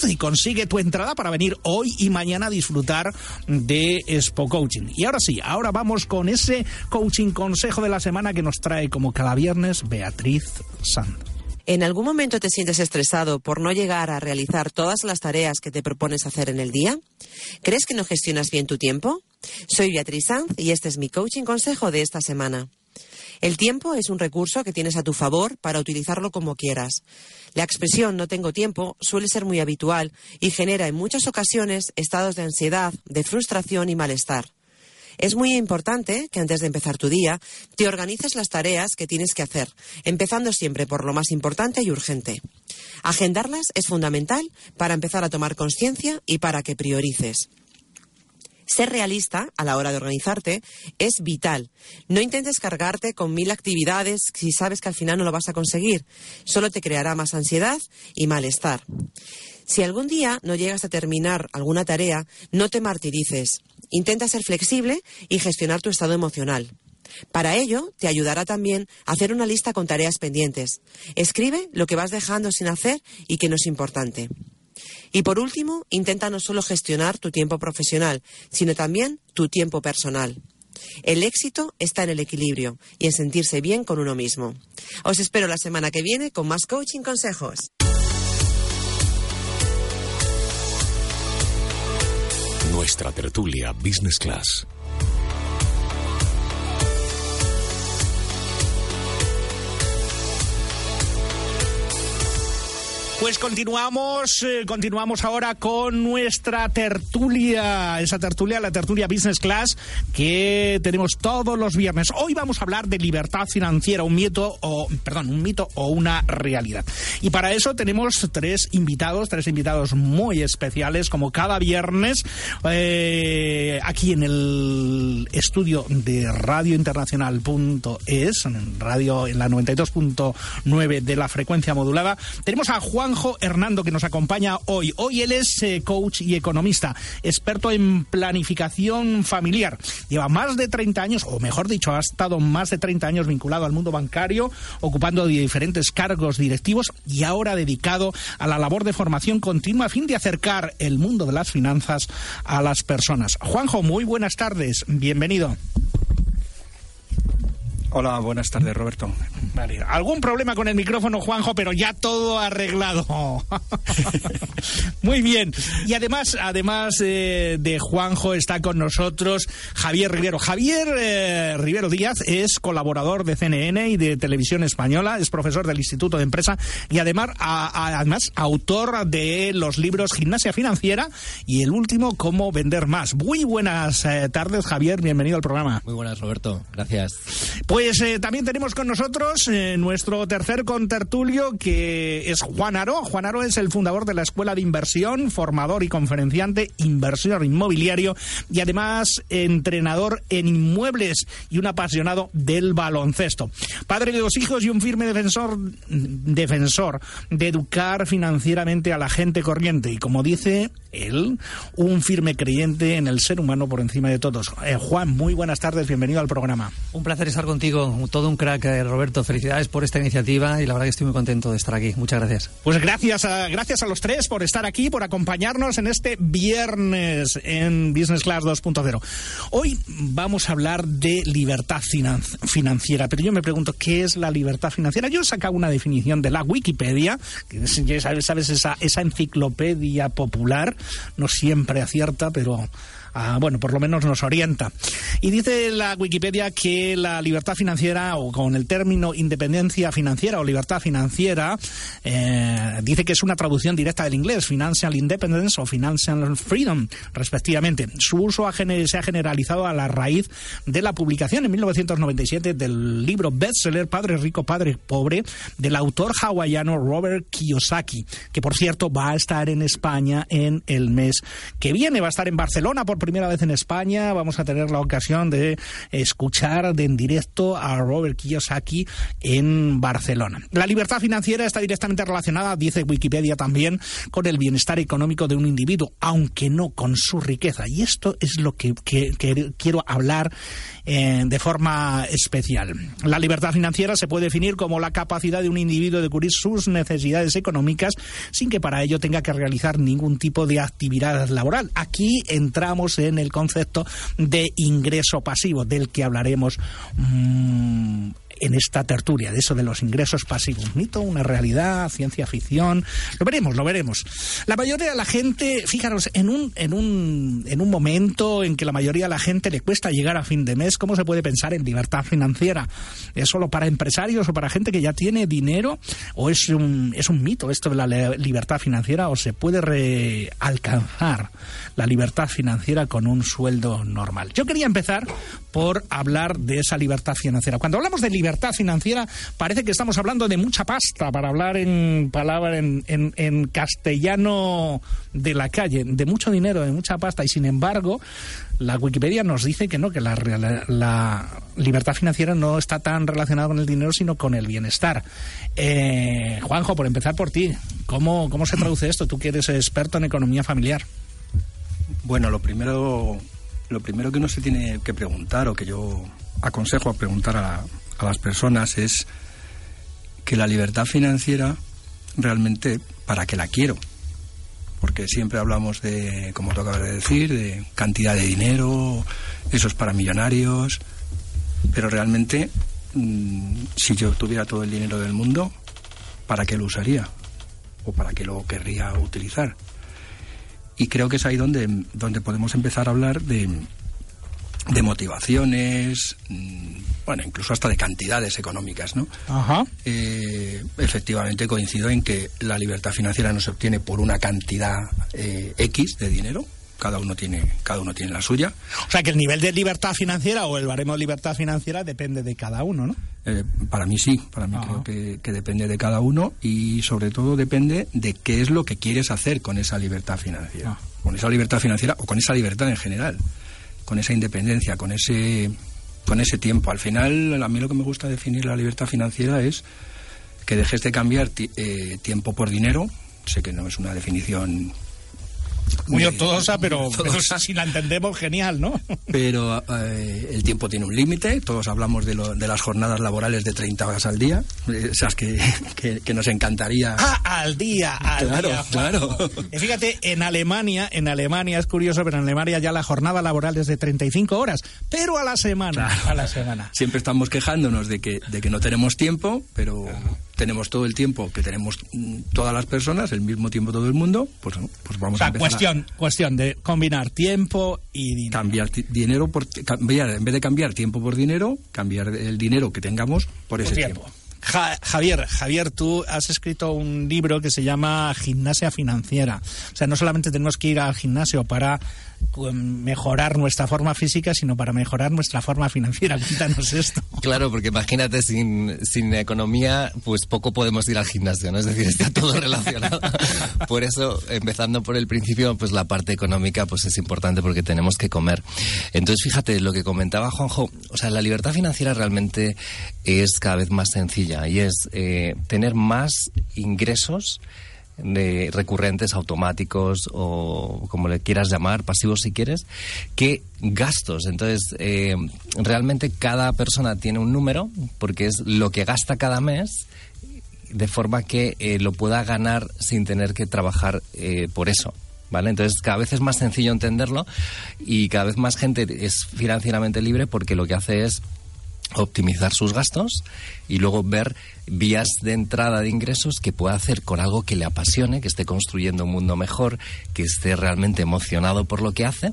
Speaker 3: y consigue tu entrada para venir hoy y mañana a disfrutar de Expo Coaching. Y ahora sí, ahora vamos con ese coaching consejo de la semana que nos trae como cada viernes Beatriz Sand.
Speaker 6: ¿En algún momento te sientes estresado por no llegar a realizar todas las tareas que te propones hacer en el día? ¿Crees que no gestionas bien tu tiempo? Soy Beatriz Sanz y este es mi coaching consejo de esta semana. El tiempo es un recurso que tienes a tu favor para utilizarlo como quieras. La expresión no tengo tiempo suele ser muy habitual y genera en muchas ocasiones estados de ansiedad, de frustración y malestar. Es muy importante que antes de empezar tu día te organices las tareas que tienes que hacer, empezando siempre por lo más importante y urgente. Agendarlas es fundamental para empezar a tomar conciencia y para que priorices. Ser realista a la hora de organizarte es vital. No intentes cargarte con mil actividades si sabes que al final no lo vas a conseguir. Solo te creará más ansiedad y malestar. Si algún día no llegas a terminar alguna tarea, no te martirices. Intenta ser flexible y gestionar tu estado emocional. Para ello, te ayudará también a hacer una lista con tareas pendientes. Escribe lo que vas dejando sin hacer y que no es importante. Y por último, intenta no solo gestionar tu tiempo profesional, sino también tu tiempo personal. El éxito está en el equilibrio y en sentirse bien con uno mismo. Os espero la semana que viene con más coaching consejos.
Speaker 2: Nuestra tertulia Business Class
Speaker 3: Pues continuamos, eh, continuamos ahora con nuestra tertulia, esa tertulia, la tertulia Business Class, que tenemos todos los viernes. Hoy vamos a hablar de libertad financiera, un mito o, perdón, un mito o una realidad. Y para eso tenemos tres invitados, tres invitados muy especiales, como cada viernes, eh, aquí en el estudio de Radio Internacional.es, en radio en la 92.9 de la frecuencia modulada. Tenemos a Juan Juanjo Hernando, que nos acompaña hoy. Hoy él es eh, coach y economista, experto en planificación familiar. Lleva más de 30 años, o mejor dicho, ha estado más de 30 años vinculado al mundo bancario, ocupando diferentes cargos directivos y ahora dedicado a la labor de formación continua a fin de acercar el mundo de las finanzas a las personas. Juanjo, muy buenas tardes. Bienvenido.
Speaker 7: Hola, buenas tardes, Roberto.
Speaker 3: Vale. Algún problema con el micrófono, Juanjo, pero ya todo arreglado. Muy bien. Y además, además eh, de Juanjo, está con nosotros Javier Rivero. Javier eh, Rivero Díaz es colaborador de CNN y de Televisión Española, es profesor del Instituto de Empresa y además, además autor de los libros Gimnasia Financiera y el último, Cómo Vender Más. Muy buenas eh, tardes, Javier. Bienvenido al programa.
Speaker 8: Muy buenas, Roberto. Gracias.
Speaker 3: Pues también tenemos con nosotros eh, nuestro tercer contertulio, que es Juan Aro. Juan Aro es el fundador de la Escuela de Inversión, formador y conferenciante, inversor inmobiliario y además entrenador en inmuebles y un apasionado del baloncesto. Padre de dos hijos y un firme defensor, defensor de educar financieramente a la gente corriente. Y como dice él, un firme creyente en el ser humano por encima de todos. Eh, Juan, muy buenas tardes, bienvenido al programa.
Speaker 8: Un placer estar contigo, todo un crack, eh, Roberto. Felicidades por esta iniciativa y la verdad que estoy muy contento de estar aquí. Muchas gracias.
Speaker 3: Pues gracias a, gracias a los tres por estar aquí, por acompañarnos en este viernes en Business Class 2.0. Hoy vamos a hablar de libertad financiera, pero yo me pregunto, ¿qué es la libertad financiera? Yo he sacado una definición de la Wikipedia, que sabes, sabes esa, esa enciclopedia popular, no siempre acierta, pero bueno, por lo menos nos orienta. Y dice la Wikipedia que la libertad financiera, o con el término independencia financiera o libertad financiera, eh, dice que es una traducción directa del inglés, financial independence o financial freedom, respectivamente. Su uso se ha generalizado a la raíz de la publicación en 1997 del libro bestseller Padre Rico, Padre Pobre, del autor hawaiano Robert Kiyosaki, que por cierto va a estar en España en el mes que viene, va a estar en Barcelona por primera vez en España. Vamos a tener la ocasión de escuchar de en directo a Robert Kiyosaki en Barcelona. La libertad financiera está directamente relacionada, dice Wikipedia también, con el bienestar económico de un individuo, aunque no con su riqueza. Y esto es lo que, quiero hablar eh, de forma especial. La libertad financiera se puede definir como la capacidad de un individuo de cubrir sus necesidades económicas sin que para ello tenga que realizar ningún tipo de actividad laboral. Aquí entramos en el concepto de ingreso pasivo, del que hablaremos mm, en esta tertulia, de eso de los ingresos pasivos. ¿Mito, una realidad, ciencia ficción? Lo veremos, lo veremos. La mayoría de la gente, fíjaros, en un, en un, en un momento en que la mayoría de la gente le cuesta llegar a fin de mes, ¿cómo se puede pensar en libertad financiera? ¿Es solo para empresarios o para gente que ya tiene dinero? ¿O es un, es un mito esto de la libertad financiera? ¿O se puede alcanzar la libertad financiera con un sueldo normal? Yo quería empezar por hablar de esa libertad financiera. Cuando hablamos de libertad financiera, parece que estamos hablando de mucha pasta, para hablar en palabra en, en, castellano de la calle, de mucho dinero, de mucha pasta, y sin embargo, la Wikipedia nos dice que no, que la, la libertad financiera no está tan relacionada con el dinero, sino con el bienestar. Eh, Juanjo, por empezar por ti, ¿cómo, ¿cómo se traduce esto? Tú que eres experto en economía familiar.
Speaker 7: Bueno, lo primero lo primero que uno se tiene que preguntar o que yo aconsejo a preguntar a, las personas es que la libertad financiera realmente para qué la quiero. Porque siempre hablamos de, como tú acabas de decir, de cantidad de dinero, eso es para millonarios, pero realmente mm, si yo tuviera todo el dinero del mundo, ¿para qué lo usaría? ¿O para qué lo querría utilizar? Y creo que es ahí donde, donde podemos empezar a hablar de, de motivaciones, mm, bueno, incluso hasta de cantidades económicas, ¿no?
Speaker 3: Ajá.
Speaker 7: Eh, efectivamente coincido en que la libertad financiera no se obtiene por una cantidad eh, X de dinero, cada uno tiene cada uno tiene la suya.
Speaker 3: O sea que el nivel de libertad financiera o el baremo de libertad financiera depende de cada uno, ¿no?
Speaker 7: Eh, para mí sí, para mí creo que, que, depende de cada uno y sobre todo depende de qué es lo que quieres hacer con esa libertad financiera, ah. con esa libertad financiera o con esa libertad en general, con esa independencia, con ese con ese tiempo. Al final, a mí lo que me gusta definir la libertad financiera es que dejes de cambiar eh, tiempo por dinero. Sé que no es una definición
Speaker 3: muy ortodoxa, pero, si la entendemos, genial, ¿no?
Speaker 7: Pero eh, el tiempo tiene un límite, todos hablamos de, lo, de, las jornadas laborales de 30 horas al día, esas que, que, nos encantaría.
Speaker 3: ¡Ah, al día! Al
Speaker 7: claro,
Speaker 3: día,
Speaker 7: claro.
Speaker 3: Fíjate, en Alemania, en Alemania es curioso, pero en Alemania ya la jornada laboral es de 35 horas, pero a la semana. A la semana.
Speaker 7: Siempre estamos quejándonos de que, de que no tenemos tiempo, pero tenemos todo el tiempo que tenemos mm, todas las personas, el mismo tiempo todo el mundo, pues, pues vamos a empezar
Speaker 3: cuestión, cuestión de combinar tiempo y dinero.
Speaker 7: Cambiar dinero por cambiar, en vez de cambiar tiempo por dinero, cambiar el dinero que tengamos por ese tiempo.
Speaker 3: Javier, Javier, tú has escrito un libro que se llama Gimnasia Financiera. O sea, no solamente tenemos que ir al gimnasio para mejorar nuestra forma física, sino para mejorar nuestra forma financiera. Cuéntanos esto.
Speaker 9: Claro, porque imagínate, sin, sin economía, pues poco podemos ir al gimnasio, ¿no? Es decir, está todo relacionado. Por eso, empezando por el principio, pues la parte económica pues es importante porque tenemos que comer. Entonces, fíjate, lo que comentaba Juanjo, o sea, la libertad financiera realmente es cada vez más sencilla y es eh, tener más ingresos de recurrentes automáticos o como le quieras llamar, pasivos si quieres, que gastos. Entonces, eh, realmente cada persona tiene un número porque es lo que gasta cada mes de forma que eh, lo pueda ganar sin tener que trabajar eh, por eso. ¿Vale? Entonces cada vez es más sencillo entenderlo y cada vez más gente es financieramente libre porque lo que hace es optimizar sus gastos y luego ver vías de entrada de ingresos que pueda hacer con algo que le apasione, que esté construyendo un mundo mejor, que esté realmente emocionado por lo que hace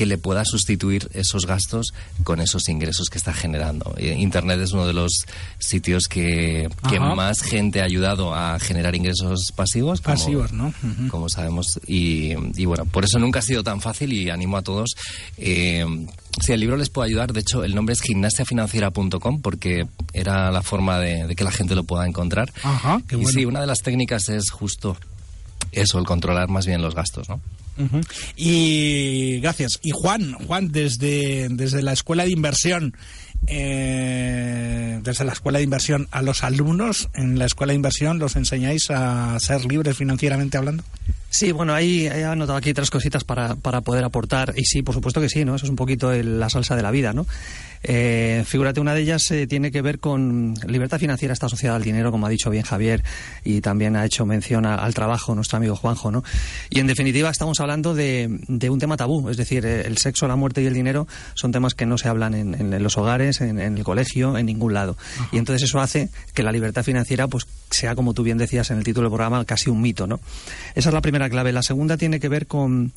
Speaker 9: que le pueda sustituir esos gastos con esos ingresos que está generando. Eh, Internet es uno de los sitios que, más gente ha ayudado a generar ingresos pasivos.
Speaker 3: pasivos, ¿no?
Speaker 9: Como sabemos. Y, bueno, por eso nunca ha sido tan fácil y animo a todos. Eh, si el libro les puede ayudar, de hecho, el nombre es gimnasiafinanciera.com porque era la forma de, que la gente lo pueda encontrar.
Speaker 3: Ajá,
Speaker 9: y sí, una de las técnicas es justo eso, el controlar más bien los gastos, ¿no?
Speaker 3: Y gracias. Y Juan, Juan, desde, desde la escuela de inversión, eh, desde la escuela de inversión a los alumnos en la escuela de inversión, ¿los enseñáis a ser libres financieramente hablando?
Speaker 8: Sí, bueno, ahí he anotado aquí tres cositas para, para poder aportar. Y sí, por supuesto que sí, ¿no? Eso es un poquito la salsa de la vida, ¿no? Eh, figúrate, una de ellas eh, tiene que ver con libertad financiera está asociada al dinero, como ha dicho bien Javier, y también ha hecho mención al trabajo nuestro amigo Juanjo, ¿no? Y en definitiva estamos hablando de, un tema tabú, es decir, eh, el sexo, la muerte y el dinero son temas que no se hablan en, los hogares, en, el colegio, en ningún lado. Y entonces eso hace que la libertad financiera, pues, sea, como tú bien decías en el título del programa, casi un mito, ¿no? Esa es la primera clave. La segunda tiene que ver con,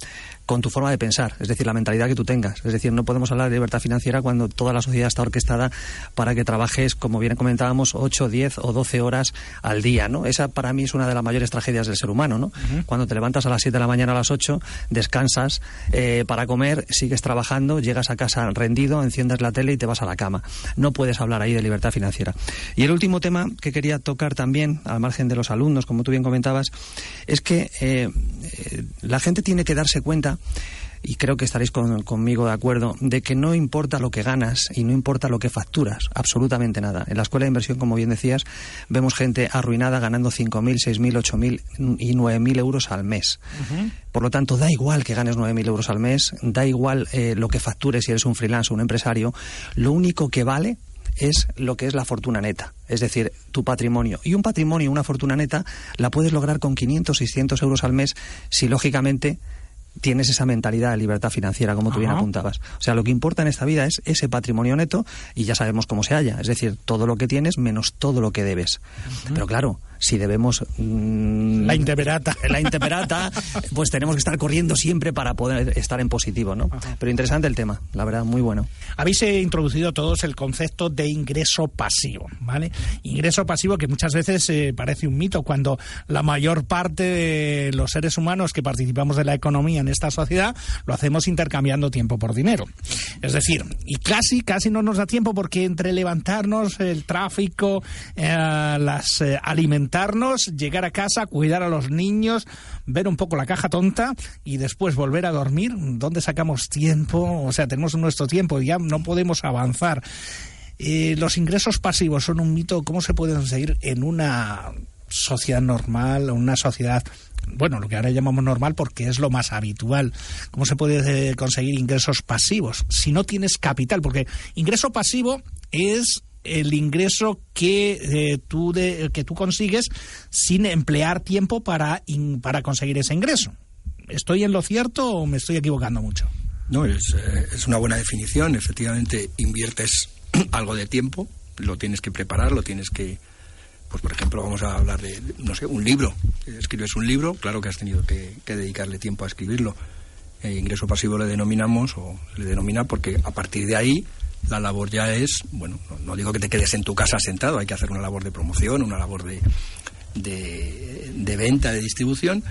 Speaker 8: con tu forma de pensar, es decir, la mentalidad que tú tengas. Es decir, no podemos hablar de libertad financiera cuando toda la sociedad está orquestada para que trabajes, como bien comentábamos, 8, 10 o 12 horas al día, ¿no? Esa para mí es una de las mayores tragedias del ser humano, ¿no? Cuando te levantas a las 7 de la mañana a las 8, descansas eh, para comer, sigues trabajando, llegas a casa rendido, enciendes la tele y te vas a la cama. No puedes hablar ahí de libertad financiera. Y el último tema que quería tocar también, al margen de los alumnos, como tú bien comentabas, es que eh, eh, la gente tiene que darse cuenta y creo que estaréis conmigo de acuerdo, de que no importa lo que ganas y no importa lo que facturas, absolutamente nada. En la escuela de inversión, como bien decías, vemos gente arruinada ganando 5.000, 6.000, 8.000 y 9.000 euros al mes. Por lo tanto, da igual que ganes 9.000 euros al mes, da igual eh, lo que factures si eres un freelance o un empresario, lo único que vale es lo que es la fortuna neta, es decir, tu patrimonio. Y un patrimonio, una fortuna neta, la puedes lograr con 500, 600 euros al mes si, lógicamente, tienes esa mentalidad de libertad financiera, como tú bien apuntabas. O sea, lo que importa en esta vida es ese patrimonio neto y ya sabemos cómo se halla. Es decir, todo lo que tienes menos todo lo que debes. Pero claro, si debemos...
Speaker 3: Mm, la intemperata.
Speaker 8: La intemperata, pues tenemos que estar corriendo siempre para poder estar en positivo, ¿no? Pero interesante el tema, la verdad, muy bueno.
Speaker 3: Habéis eh, introducido todos el concepto de ingreso pasivo, ¿vale? Ingreso pasivo que muchas veces eh, parece un mito cuando la mayor parte de los seres humanos que participamos de la economía en esta sociedad lo hacemos intercambiando tiempo por dinero. Es decir, y casi, casi no nos da tiempo porque entre levantarnos, el tráfico, eh, las alimentaciones, llegar a casa, cuidar a los niños, ver un poco la caja tonta y después volver a dormir. ¿Dónde sacamos tiempo? O sea, tenemos nuestro tiempo y ya no podemos avanzar. Eh, los ingresos pasivos son un mito. ¿Cómo se pueden conseguir en una sociedad normal, una sociedad bueno, lo que ahora llamamos normal porque es lo más habitual. ¿Cómo se puede eh, conseguir ingresos pasivos si no tienes capital? Porque ingreso pasivo es el ingreso que, eh, tú que tú consigues sin emplear tiempo para, para conseguir ese ingreso. ¿Estoy en lo cierto o me estoy equivocando mucho?
Speaker 7: No, es, eh, es una buena definición. Efectivamente, inviertes algo de tiempo, lo tienes que preparar, lo tienes que, pues por ejemplo, vamos a hablar de, no sé, un libro. Escribes un libro, claro que has tenido que, dedicarle tiempo a escribirlo. Eh, ingreso pasivo le denominamos, o le denomina porque a partir de ahí la labor ya es, bueno, no, digo que te quedes en tu casa sentado, hay que hacer una labor de promoción, una labor de, de, venta, de distribución,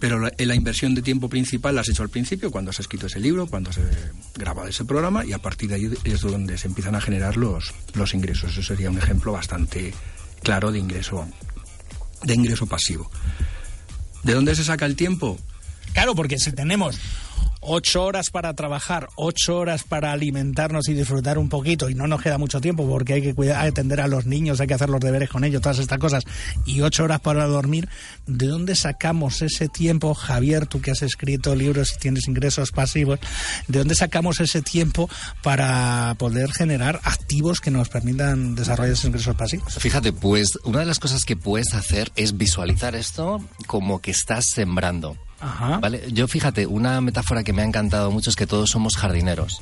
Speaker 7: pero la, la, inversión de tiempo principal la has hecho al principio, cuando has escrito ese libro, cuando has grabado ese programa, y a partir de ahí es donde se empiezan a generar los, los ingresos. Eso sería un ejemplo bastante claro de ingreso, de ingreso pasivo. ¿De dónde se saca el tiempo?
Speaker 3: Claro, porque si tenemos ocho horas para trabajar, ocho horas para alimentarnos y disfrutar un poquito, y no nos queda mucho tiempo porque hay que cuidar, atender a los niños, hay que hacer los deberes con ellos, todas estas cosas, y ocho horas para dormir, ¿de dónde sacamos ese tiempo, Javier, tú que has escrito libros y tienes ingresos pasivos, ¿de dónde sacamos ese tiempo para poder generar activos que nos permitan desarrollar esos ingresos pasivos?
Speaker 9: Fíjate, pues una de las cosas que puedes hacer es visualizar esto como que estás sembrando. ¿Vale? Yo fíjate, una metáfora que me ha encantado mucho es que todos somos jardineros.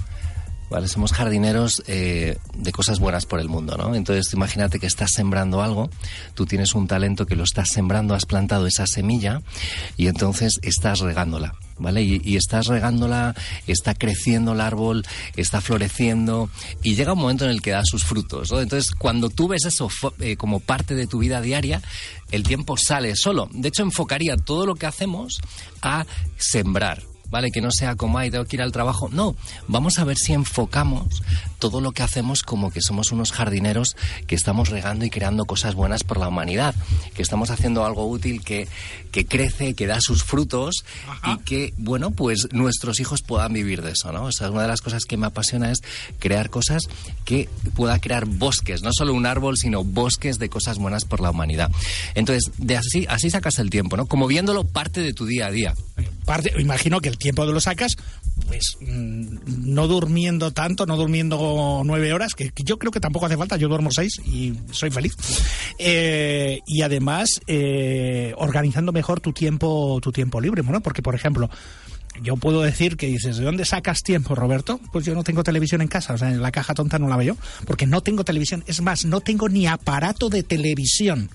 Speaker 9: ¿Vale? Somos jardineros eh, de cosas buenas por el mundo, ¿no? Entonces, imagínate que estás sembrando algo, tú tienes un talento que lo estás sembrando, has plantado esa semilla y entonces estás regándola. ¿vale? Y, estás regándola, está creciendo el árbol, está floreciendo y llega un momento en el que da sus frutos, Entonces, cuando tú ves eso eh, como parte de tu vida diaria, el tiempo sale solo. De hecho, enfocaría todo lo que hacemos a sembrar, ¿vale? Que no sea como, ay, tengo que ir al trabajo. No, vamos a ver si enfocamos todo lo que hacemos como que somos unos jardineros que estamos regando y creando cosas buenas por la humanidad, que estamos haciendo algo útil que, que crece, que da sus frutos y que, bueno, pues nuestros hijos puedan vivir de eso, ¿no? O sea, una de las cosas que me apasiona es crear cosas que pueda crear bosques, no solo un árbol, sino bosques de cosas buenas por la humanidad. Entonces, de así, así sacas el tiempo, ¿no? Como viéndolo parte de tu día a día.
Speaker 3: Imagino que el tiempo de lo sacas, pues mm, no durmiendo tanto, no durmiendo nueve horas, que, yo creo que tampoco hace falta, yo duermo seis y soy feliz. Eh, y además, eh, organizando mejor tu tiempo, tu tiempo libre, ¿no? Porque, por ejemplo, yo puedo decir que dices, ¿de dónde sacas tiempo, Roberto? Pues yo no tengo televisión en casa, o sea, la caja tonta no la veo, porque no tengo televisión. Es más, no tengo ni aparato de televisión.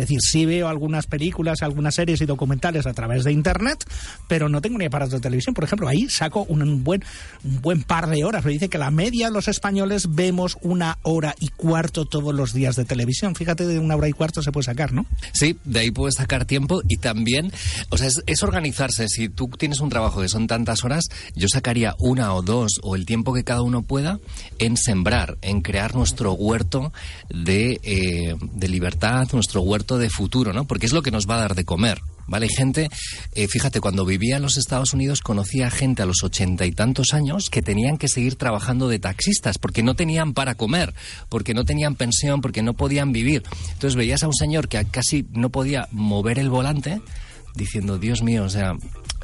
Speaker 3: Es decir, sí veo algunas películas, algunas series y documentales a través de Internet, pero no tengo ni aparato de televisión. Por ejemplo, ahí saco un buen, un buen par de horas. Me dice que la media los españoles vemos una hora y cuarto todos los días de televisión. Fíjate, de una hora y cuarto se puede sacar, ¿no?
Speaker 9: Sí, de ahí puedes sacar tiempo y también, o sea, es, es organizarse. Si tú tienes un trabajo que son tantas horas, yo sacaría una o dos o el tiempo que cada uno pueda en sembrar, en crear nuestro huerto de, eh, de libertad, nuestro huerto de futuro, ¿no? Porque es lo que nos va a dar de comer. ¿Vale? Hay gente, eh, fíjate, cuando vivía en los Estados Unidos conocía gente a los ochenta y tantos años que tenían que seguir trabajando de taxistas porque no tenían para comer, porque no tenían pensión, porque no podían vivir. Entonces veías a un señor que casi no podía mover el volante diciendo, Dios mío, o sea,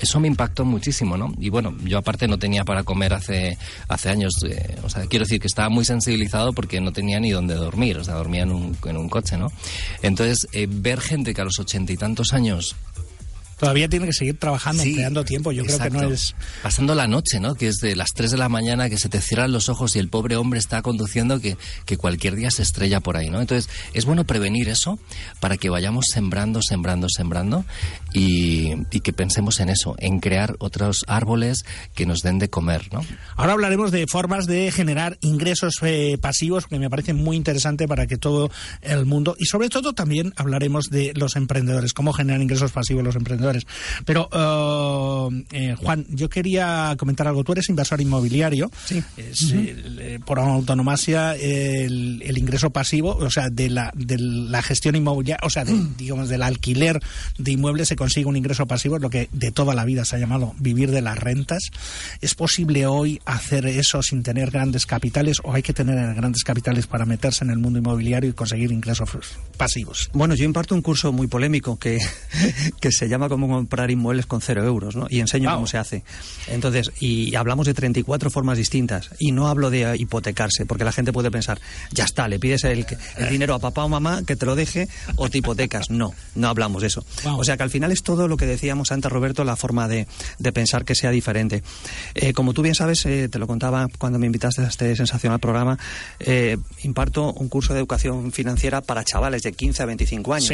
Speaker 9: eso me impactó muchísimo, ¿no? Y bueno, yo aparte no tenía para comer hace, hace años, eh, o sea, quiero decir que estaba muy sensibilizado porque no tenía ni dónde dormir, o sea, dormía en un, en un coche, ¿no? Entonces, eh, ver gente que a los ochenta y tantos años
Speaker 3: Todavía tiene que seguir trabajando, creando tiempo. Yo creo que no es.
Speaker 9: Pasando la noche, ¿no? Que es de las 3 de la mañana que se te cierran los ojos y el pobre hombre está conduciendo que, que cualquier día se estrella por ahí, ¿no? Entonces, es bueno prevenir eso para que vayamos sembrando, sembrando, sembrando y, y que pensemos en eso, en crear otros árboles que nos den de comer, ¿no?
Speaker 3: Ahora hablaremos de formas de generar ingresos eh, pasivos que me parece muy interesante para que todo el mundo y sobre todo también hablaremos de los emprendedores, cómo generar ingresos pasivos los emprendedores pero, eh, Juan, yo quería comentar algo. Tú eres inversor inmobiliario.
Speaker 8: Sí.
Speaker 3: Eh, por autonomasia, el, ingreso pasivo, o sea, de la, de la gestión inmobiliaria, o sea, mm. digamos, del alquiler de inmuebles se consigue un ingreso pasivo, lo que de toda la vida se ha llamado vivir de las rentas. ¿Es posible hoy hacer eso sin tener grandes capitales o hay que tener grandes capitales para meterse en el mundo inmobiliario y conseguir ingresos pasivos?
Speaker 8: Bueno, yo imparto un curso muy polémico que, que se llama cómo comprar inmuebles con cero euros, ¿no? Y enseño cómo se hace. Entonces, y hablamos de 34 formas distintas. Y no hablo de hipotecarse, porque la gente puede pensar, ya está, le pides el, dinero a papá o mamá que te lo deje o te hipotecas. No, no hablamos de eso. O sea que al final es todo lo que decíamos antes, Roberto, la forma de, pensar que sea diferente. Eh, como tú bien sabes, eh, te lo contaba cuando me invitaste a este sensacional programa, eh, imparto un curso de educación financiera para chavales de 15 a 25 años.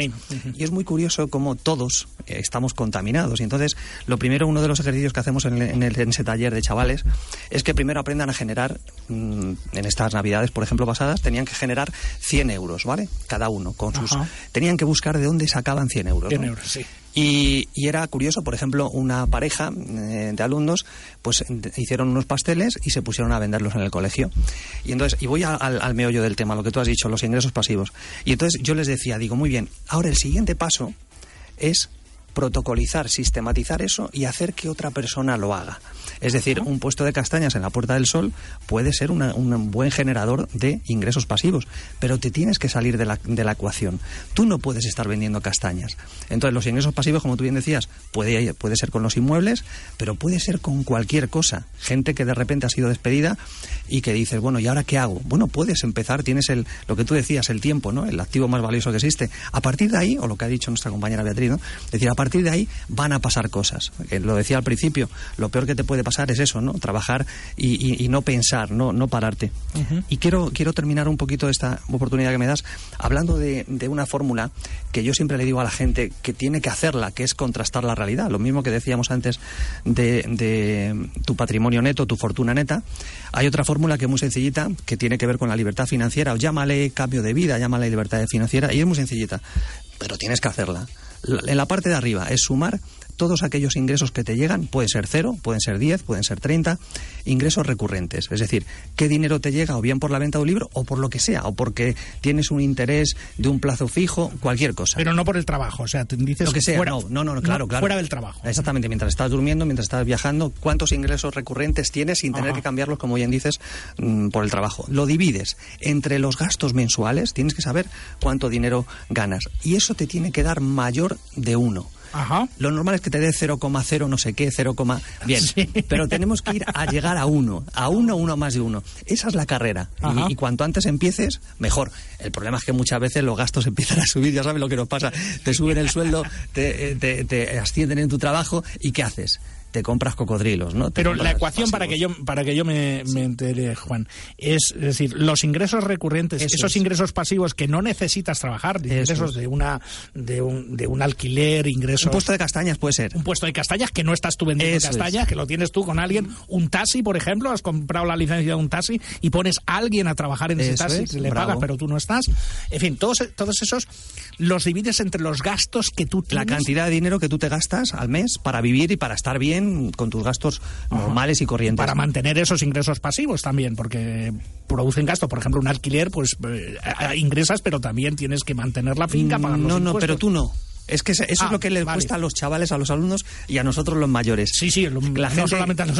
Speaker 8: Y es muy curioso cómo todos estamos contaminados. Y entonces, lo primero, uno de los ejercicios que hacemos en, ese taller de chavales es que primero aprendan a generar, mm, en estas navidades, por ejemplo, pasadas, tenían que generar 100 euros, ¿vale? Cada uno, con sus... Tenían que buscar de dónde sacaban 100 euros.
Speaker 3: 100 euros, sí.
Speaker 8: Y, era curioso, por ejemplo, una pareja eh, de alumnos, pues hicieron unos pasteles y se pusieron a venderlos en el colegio. Y entonces, y voy al, al, meollo del tema, lo que tú has dicho, los ingresos pasivos. Y entonces yo les decía, digo, muy bien, ahora el siguiente paso es protocolizar, sistematizar eso y hacer que otra persona lo haga. Es decir, un puesto de castañas en la Puerta del Sol puede ser un buen generador de ingresos pasivos, pero te tienes que salir de la, de la, ecuación. Tú no puedes estar vendiendo castañas. Entonces, los ingresos pasivos, como tú bien decías, puede, puede ser con los inmuebles, pero puede ser con cualquier cosa. Gente que de repente ha sido despedida y que dices, bueno, ¿y ahora qué hago? Bueno, puedes empezar, tienes el, lo que tú decías, el tiempo, ¿no? El activo más valioso que existe. A partir de ahí, o lo que ha dicho nuestra compañera Beatriz, ¿no? Es decir, a partir de ahí van a pasar cosas. lo decía al principio, lo peor que te puede pasar es eso, ¿no? Trabajar y, no pensar, no, no pararte. Y quiero, quiero terminar un poquito esta oportunidad que me das hablando de, una fórmula que yo siempre le digo a la gente que tiene que hacerla, que es contrastar la realidad. Lo mismo que decíamos antes de, de tu patrimonio neto, tu fortuna neta. Hay otra fórmula que es muy sencillita, que tiene que ver con la libertad financiera, o llámale cambio de vida, llámale libertad financiera, y es muy sencillita, pero tienes que hacerla. En la parte de arriba es sumar todos aquellos ingresos que te llegan, pueden ser cero, pueden ser 10, pueden ser 30, ingresos recurrentes. Es decir, qué dinero te llega o bien por la venta de un libro o por lo que sea, o porque tienes un interés de un plazo fijo, cualquier cosa.
Speaker 3: Pero no por el trabajo, o sea, te dices
Speaker 8: lo que sea, fuera, no, no, claro, claro.
Speaker 3: Fuera del trabajo.
Speaker 8: Exactamente, mientras estás durmiendo, mientras estás viajando, cuántos ingresos recurrentes tienes sin tener que cambiarlos, como bien dices, mm, por el trabajo. Lo divides entre los gastos mensuales, tienes que saber cuánto dinero ganas. Y eso te tiene que dar mayor de uno.
Speaker 3: Ajá.
Speaker 8: Lo normal es que te dé 0,0 no sé qué, 0, bien. Pero tenemos que ir a llegar a uno, a uno, uno más de uno. Esa es la carrera. Y, cuanto antes empieces, mejor. El problema es que muchas veces los gastos empiezan a subir, ya sabes lo que nos pasa. Te suben el sueldo, te, te, te ascienden en tu trabajo y ¿qué haces? Te compras cocodrilos, ¿no?
Speaker 3: Pero la ecuación para que yo para que yo me, me entere, Juan, es, decir, los ingresos recurrentes, esos ingresos pasivos que no necesitas trabajar, ingresos de una de un, de un alquiler, ingresos
Speaker 8: un puesto de castañas puede ser.
Speaker 3: Un puesto de castañas que no estás tú vendiendo castañas, que lo tienes tú con alguien, un taxi, por ejemplo, has comprado la licencia de un taxi y pones a alguien a trabajar en ese taxi, le pagas, pero tú no estás. En fin, todos todos esos los divides entre los gastos que tú tienes.
Speaker 8: La cantidad de dinero que tú te gastas al mes para vivir y para estar bien con tus gastos normales y corrientes.
Speaker 3: Para mantener esos ingresos pasivos también, porque producen gasto. Por ejemplo, un alquiler, pues eh, ingresas, pero también tienes que mantener la finca, pagar
Speaker 8: No,
Speaker 3: no,
Speaker 8: pero tú no. Es que eso es ah, lo que les cuesta a los chavales, a los alumnos y a nosotros los mayores.
Speaker 3: Sí, sí, la no solamente a los,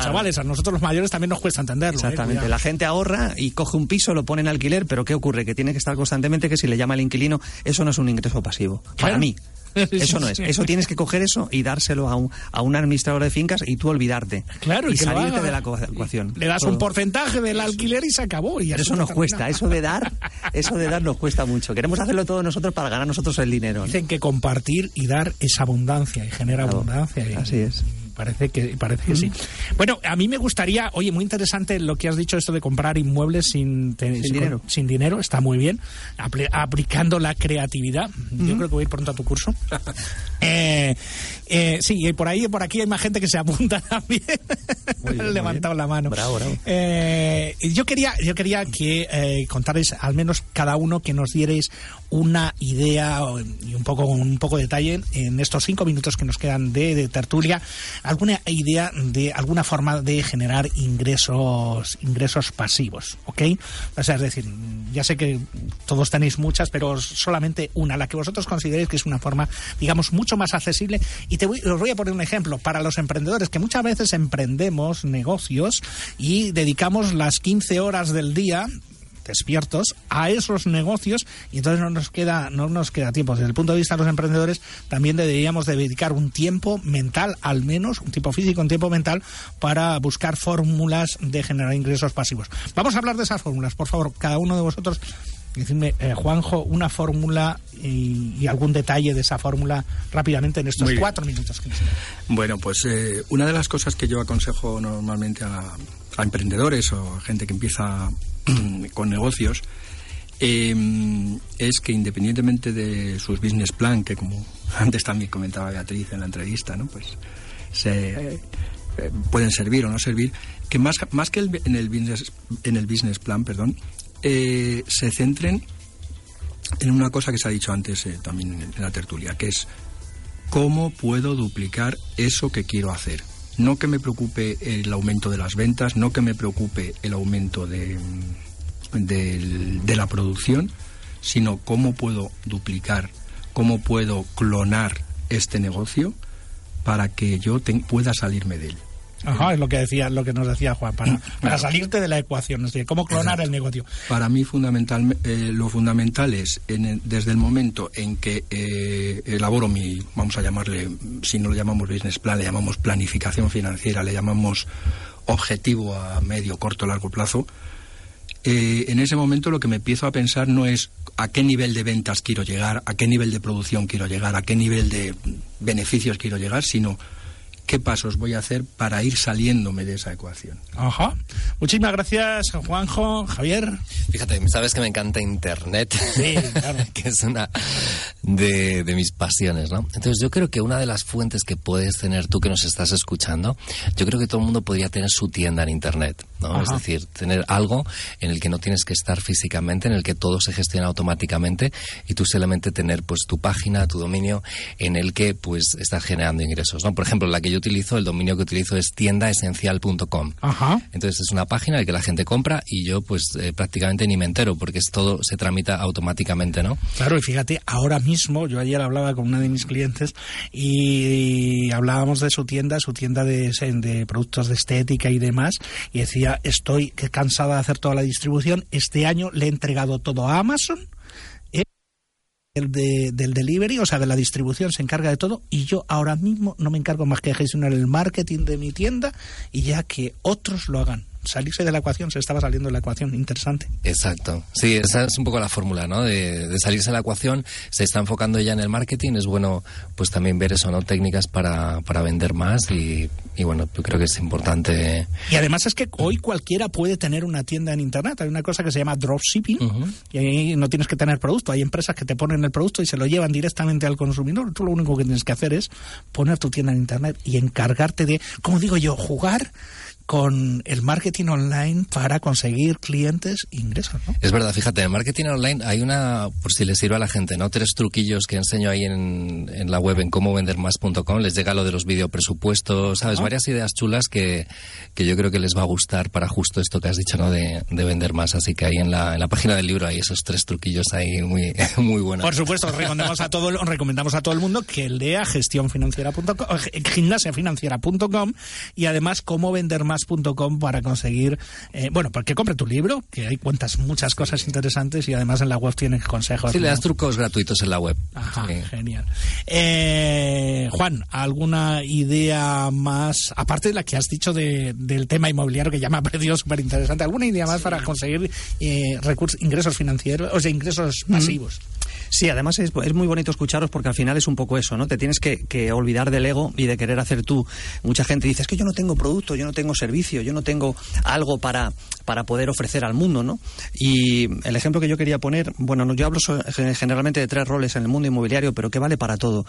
Speaker 3: chavales, a nosotros los mayores también nos cuesta entenderlo.
Speaker 8: ¿eh? Exactamente, la gente ahorra y coge un piso, lo pone en alquiler, pero ¿qué ocurre? Que tiene que estar constantemente que si le llama el inquilino, eso no es un ingreso pasivo. Para mí. Eso no es. Eso tienes que coger eso y dárselo a un, a un administrador de fincas y tú olvidarte.
Speaker 3: Claro,
Speaker 8: y, salirte de la ecuación.
Speaker 3: Le das un porcentaje del alquiler y se acabó. Y
Speaker 8: eso nos cuesta. Eso de dar, eso de dar nos cuesta mucho. Queremos hacerlo todos nosotros para ganar nosotros el dinero.
Speaker 3: Dicen que compartir y dar es abundancia y genera abundancia.
Speaker 8: Así es
Speaker 3: parece que parece que sí. Bueno, a mí me gustaría, oye, muy interesante lo que has dicho esto de comprar inmuebles sin,
Speaker 8: dinero.
Speaker 3: Sin dinero, está muy bien, aplicando la creatividad. Yo creo que voy a ir pronto a tu curso. eh, eh, sí, por ahí por aquí hay más gente que se apunta también. Levantado la mano.
Speaker 8: Bravo, bravo.
Speaker 3: Eh, yo quería, yo quería que eh, contarais al menos cada uno que nos dierais una idea y un poco un poco de detalle en estos cinco minutos que nos quedan de, tertulia, alguna idea de alguna forma de generar ingresos ingresos pasivos, ¿ok? O sea, es decir, ya sé que todos tenéis muchas, pero solamente una, la que vosotros consideréis que es una forma, digamos, mucho más accesible y te voy, os voy a poner un ejemplo para los emprendedores que muchas veces emprendemos negocios y dedicamos las 15 horas del día despiertos a esos negocios y entonces no nos queda no nos queda tiempo. Desde el punto de vista de los emprendedores también deberíamos dedicar un tiempo mental al menos un tiempo físico un tiempo mental para buscar fórmulas de generar ingresos pasivos. Vamos a hablar de esas fórmulas. Por favor cada uno de vosotros Decidme, eh, Juanjo, una fórmula y, algún detalle de esa fórmula rápidamente en estos cuatro minutos que nos
Speaker 7: Bueno, pues eh, una de las cosas que yo aconsejo normalmente a, emprendedores o a gente que empieza con negocios em, es que independientemente de sus business plan, que como antes también comentaba Beatriz en la entrevista, ¿no? pues se, eh, pueden servir o no servir, que más, más que en, el business, en el business plan, perdón, eh, se centren en una cosa que se ha dicho antes eh, también en, la tertulia, que es cómo puedo duplicar eso que quiero hacer. No que me preocupe el aumento de las ventas, no que me preocupe el aumento de, la producción, sino cómo puedo duplicar, cómo puedo clonar este negocio para que yo pueda salirme de él.
Speaker 3: Ajá, es lo que decía, lo que nos decía Juan, para, para salirte de la ecuación, es decir, cómo clonar el negocio.
Speaker 7: Para mí fundamental, eh, lo fundamental es desde el momento en que eh, elaboro mi, vamos a llamarle, si no lo llamamos business plan, le llamamos planificación financiera, le llamamos objetivo a medio, corto, largo plazo. Eh, en ese momento lo que me empiezo a pensar no es a qué nivel de ventas quiero llegar, a qué nivel de producción quiero llegar, a qué nivel de beneficios quiero llegar, sino qué pasos voy a hacer para ir saliéndome de esa ecuación.
Speaker 3: Ajá. Muchísimas gracias, Juanjo, Javier.
Speaker 9: Fíjate, sabes que me encanta Internet,
Speaker 3: sí, claro.
Speaker 9: que es una de, mis pasiones, ¿no? Entonces yo creo que una de las fuentes que puedes tener tú que nos estás escuchando, yo creo que todo el mundo podría tener su tienda en Internet. ¿no? Es decir, tener algo en el que no tienes que estar físicamente, en el que todo se gestiona automáticamente y tú solamente tener pues tu página, tu dominio en el que pues estás generando ingresos, ¿no? Por ejemplo, la que yo utilizo, el dominio que utilizo es tiendaesencial.com. Entonces es una página en la que la gente compra y yo pues eh, prácticamente ni me entero porque es todo se tramita automáticamente, ¿no?
Speaker 3: Claro, y fíjate, ahora mismo yo ayer hablaba con una de mis clientes y hablábamos de su tienda, su tienda de, de productos de estética y demás y decía estoy cansada de hacer toda la distribución. Este año le he entregado todo a Amazon. El del delivery, o sea, de la distribución, se encarga de todo y yo ahora mismo no me encargo más que de gestionar el marketing de mi tienda y ya que otros lo hagan salirse de la ecuación, se estaba saliendo de la ecuación, interesante.
Speaker 9: Exacto, sí, esa es un poco la fórmula, ¿no? De, salirse de la ecuación, se está enfocando ya en el marketing, es bueno pues también ver eso, ¿no? Técnicas para, para vender más y, bueno, yo creo que es importante.
Speaker 3: Y además es que hoy cualquiera puede tener una tienda en Internet, hay una cosa que se llama dropshipping y ahí no tienes que tener producto, hay empresas que te ponen el producto y se lo llevan directamente al consumidor, tú lo único que tienes que hacer es poner tu tienda en Internet y encargarte de, como digo yo, jugar con el marketing online para conseguir clientes e ingresos, ¿no?
Speaker 9: Es verdad, fíjate, en marketing online hay una, por si le sirve a la gente, ¿no? Tres truquillos que enseño ahí en, en la web en cómo vender más.com. Les llega lo de los videopresupuestos, ¿sabes? Varias ideas chulas que, que yo creo que les va a gustar para justo esto que has dicho, ¿no? De, de vender más. Así que ahí en la, en la página del libro hay esos tres truquillos ahí muy, muy buenos.
Speaker 3: Por supuesto, recomendamos a todo, recomendamos a todo el mundo que lea gestiónfinanciera.com, gimnasiafinanciera.com y además cómo vender más más.com para conseguir, eh, bueno, porque compre tu libro, que hay cuentas muchas cosas interesantes y además en la web tienes consejos.
Speaker 9: Sí, le das trucos gratuitos en la web.
Speaker 3: Ajá, genial. Eh, Juan, ¿alguna idea más, aparte de la que has dicho del tema inmobiliario que ya me ha parecido súper interesante, alguna idea más para conseguir eh, recursos, ingresos financieros, o sea, ingresos pasivos?
Speaker 8: Sí, además es, muy bonito escucharos porque al final es un poco eso, ¿no? Te tienes que, olvidar del ego y de querer hacer tú. Mucha gente dice, es que yo no tengo producto, yo no tengo servicio, yo no tengo algo para, para poder ofrecer al mundo, ¿no? Y el ejemplo que yo quería poner, bueno, yo hablo generalmente de tres roles en el mundo inmobiliario, pero que vale para todo,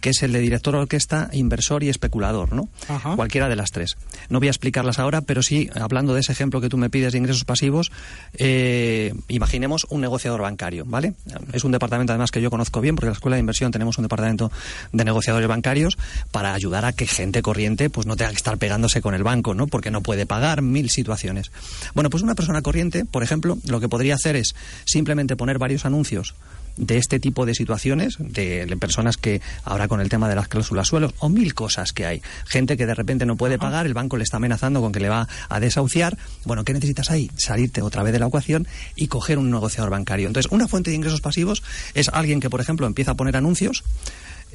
Speaker 8: que es el de director de orquesta, inversor y especulador, ¿no? Cualquiera de las tres. No voy a explicarlas ahora, pero sí, hablando de ese ejemplo que tú me pides de ingresos pasivos, eh, imaginemos un negociador bancario, ¿vale? Es un departamento además que yo conozco bien, porque en la Escuela de Inversión tenemos un departamento de negociadores bancarios para ayudar a que gente corriente pues no tenga que estar pegándose con el banco, ¿no? Porque no puede pagar mil situaciones. Bueno, pues una persona corriente, por ejemplo, lo que podría hacer es simplemente poner varios anuncios de este tipo de situaciones, de, personas que ahora con el tema de las cláusulas suelos, o mil cosas que hay. Gente que de repente no puede pagar, el banco le está amenazando con que le va a desahuciar. Bueno, ¿qué necesitas ahí? Salirte otra vez de la ecuación y coger un negociador bancario. Entonces, una fuente de ingresos pasivos es alguien que, por ejemplo, empieza a poner anuncios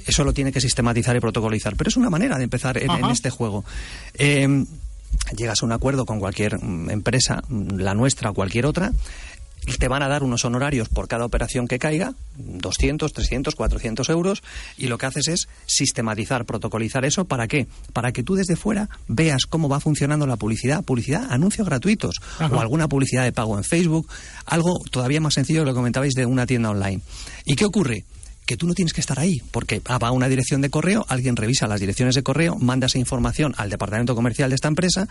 Speaker 8: eso lo tiene que sistematizar y protocolizar. Pero es una manera de empezar en, este juego. Eh, llegas a un acuerdo con cualquier mm, empresa, mm, la nuestra o cualquier otra, te van a dar unos honorarios por cada operación que caiga, 200, 300, 400 euros, y lo que haces es sistematizar, protocolizar eso. ¿Para qué? Para que tú desde fuera veas cómo va funcionando la publicidad, publicidad, anuncios gratuitos, o alguna publicidad de pago en Facebook, algo todavía más sencillo lo que comentabais de una tienda online. ¿Y qué ocurre? que tú no tienes que estar ahí, porque va a una dirección de correo, alguien revisa las direcciones de correo, manda esa información al departamento comercial de esta empresa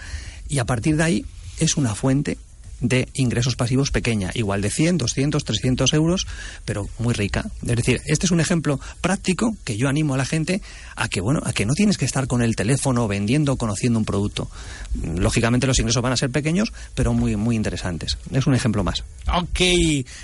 Speaker 8: y a partir de ahí es una fuente de ingresos pasivos pequeña, igual de 100, 200, 300 euros, pero muy rica. Es decir, este es un ejemplo práctico que yo animo a la gente a que, bueno, a que no tienes que estar con el teléfono vendiendo o conociendo un producto. Lógicamente los ingresos van a ser pequeños, pero muy, muy interesantes. Es un ejemplo más.
Speaker 3: Ok.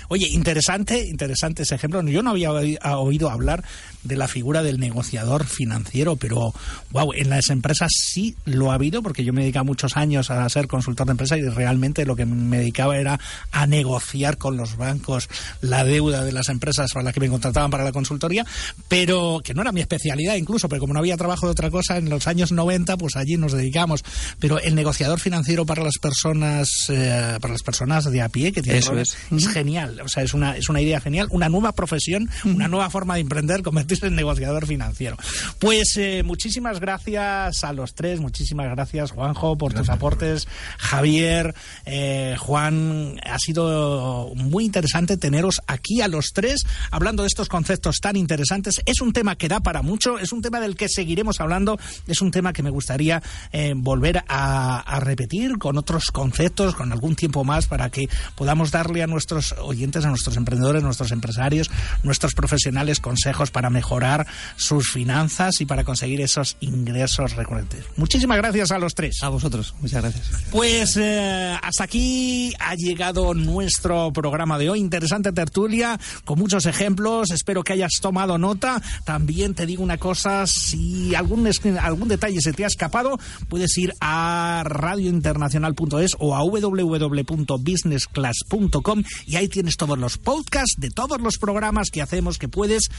Speaker 3: Oye, interesante, interesante ese ejemplo. Yo no había oído hablar de la figura del negociador financiero, pero wow, en las empresas sí lo ha habido, porque yo me he dedicado muchos años a ser consultor de empresa y realmente lo que me dedicaba era a negociar con los bancos la deuda de las empresas para las que me contrataban para la consultoría, pero que no era mi especialidad incluso, pero como no había trabajo de otra cosa, en los años 90, pues allí nos dedicamos. Pero el negociador financiero para las personas, eh, para las personas de a pie que tienen
Speaker 8: Eso es.
Speaker 3: es genial, o sea, es una, es una idea genial, una nueva profesión, una nueva forma de emprender, convertir convertirse en negociador financiero. Pues eh, muchísimas gracias a los tres, muchísimas gracias Juanjo por tus aportes, Javier, eh, Juan, ha sido muy interesante teneros aquí a los tres hablando de estos conceptos tan interesantes. Es un tema que da para mucho, es un tema del que seguiremos hablando, es un tema que me gustaría eh, volver a, a repetir con otros conceptos, con algún tiempo más para que podamos darle a nuestros oyentes, a nuestros emprendedores, nuestros empresarios, nuestros profesionales consejos para mejorar sus finanzas y para conseguir esos ingresos recurrentes. Muchísimas gracias a los tres.
Speaker 8: A vosotros, muchas gracias.
Speaker 3: Pues eh, hasta aquí ha llegado nuestro programa de hoy. Interesante tertulia, con muchos ejemplos. Espero que hayas tomado nota. También te digo una cosa, si algún, algún detalle se te ha escapado, puedes ir a radiointernacional.es o a www.businessclass.com y ahí tienes todos los podcasts de todos los programas que hacemos que puedes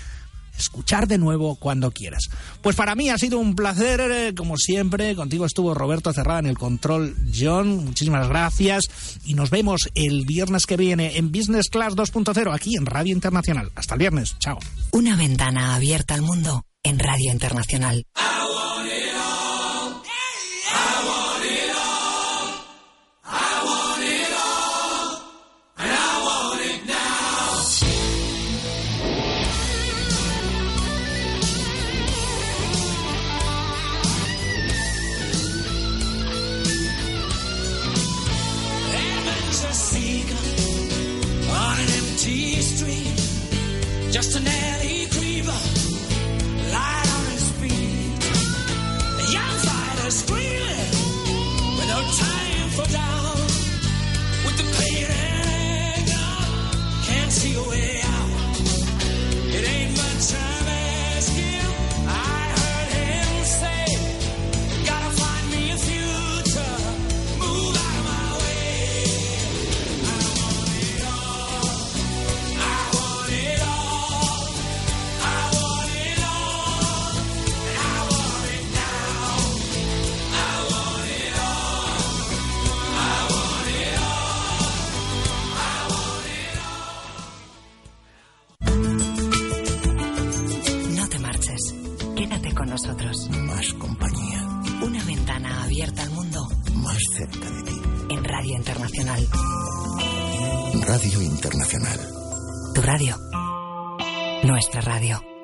Speaker 3: escuchar de nuevo cuando quieras. Pues para mí ha sido un placer, eh, como siempre. Contigo estuvo Roberto Cerrada en el control John. Muchísimas gracias. Y nos vemos el viernes que viene en Business Class 2.0 aquí en Radio Internacional. Hasta el viernes. Chao.
Speaker 1: Una ventana abierta al mundo en Radio Internacional. Nosotros.
Speaker 10: Más compañía.
Speaker 1: Una ventana abierta al mundo.
Speaker 10: Más cerca de ti.
Speaker 1: En Radio Internacional.
Speaker 10: Radio Internacional.
Speaker 1: Tu radio. Nuestra radio.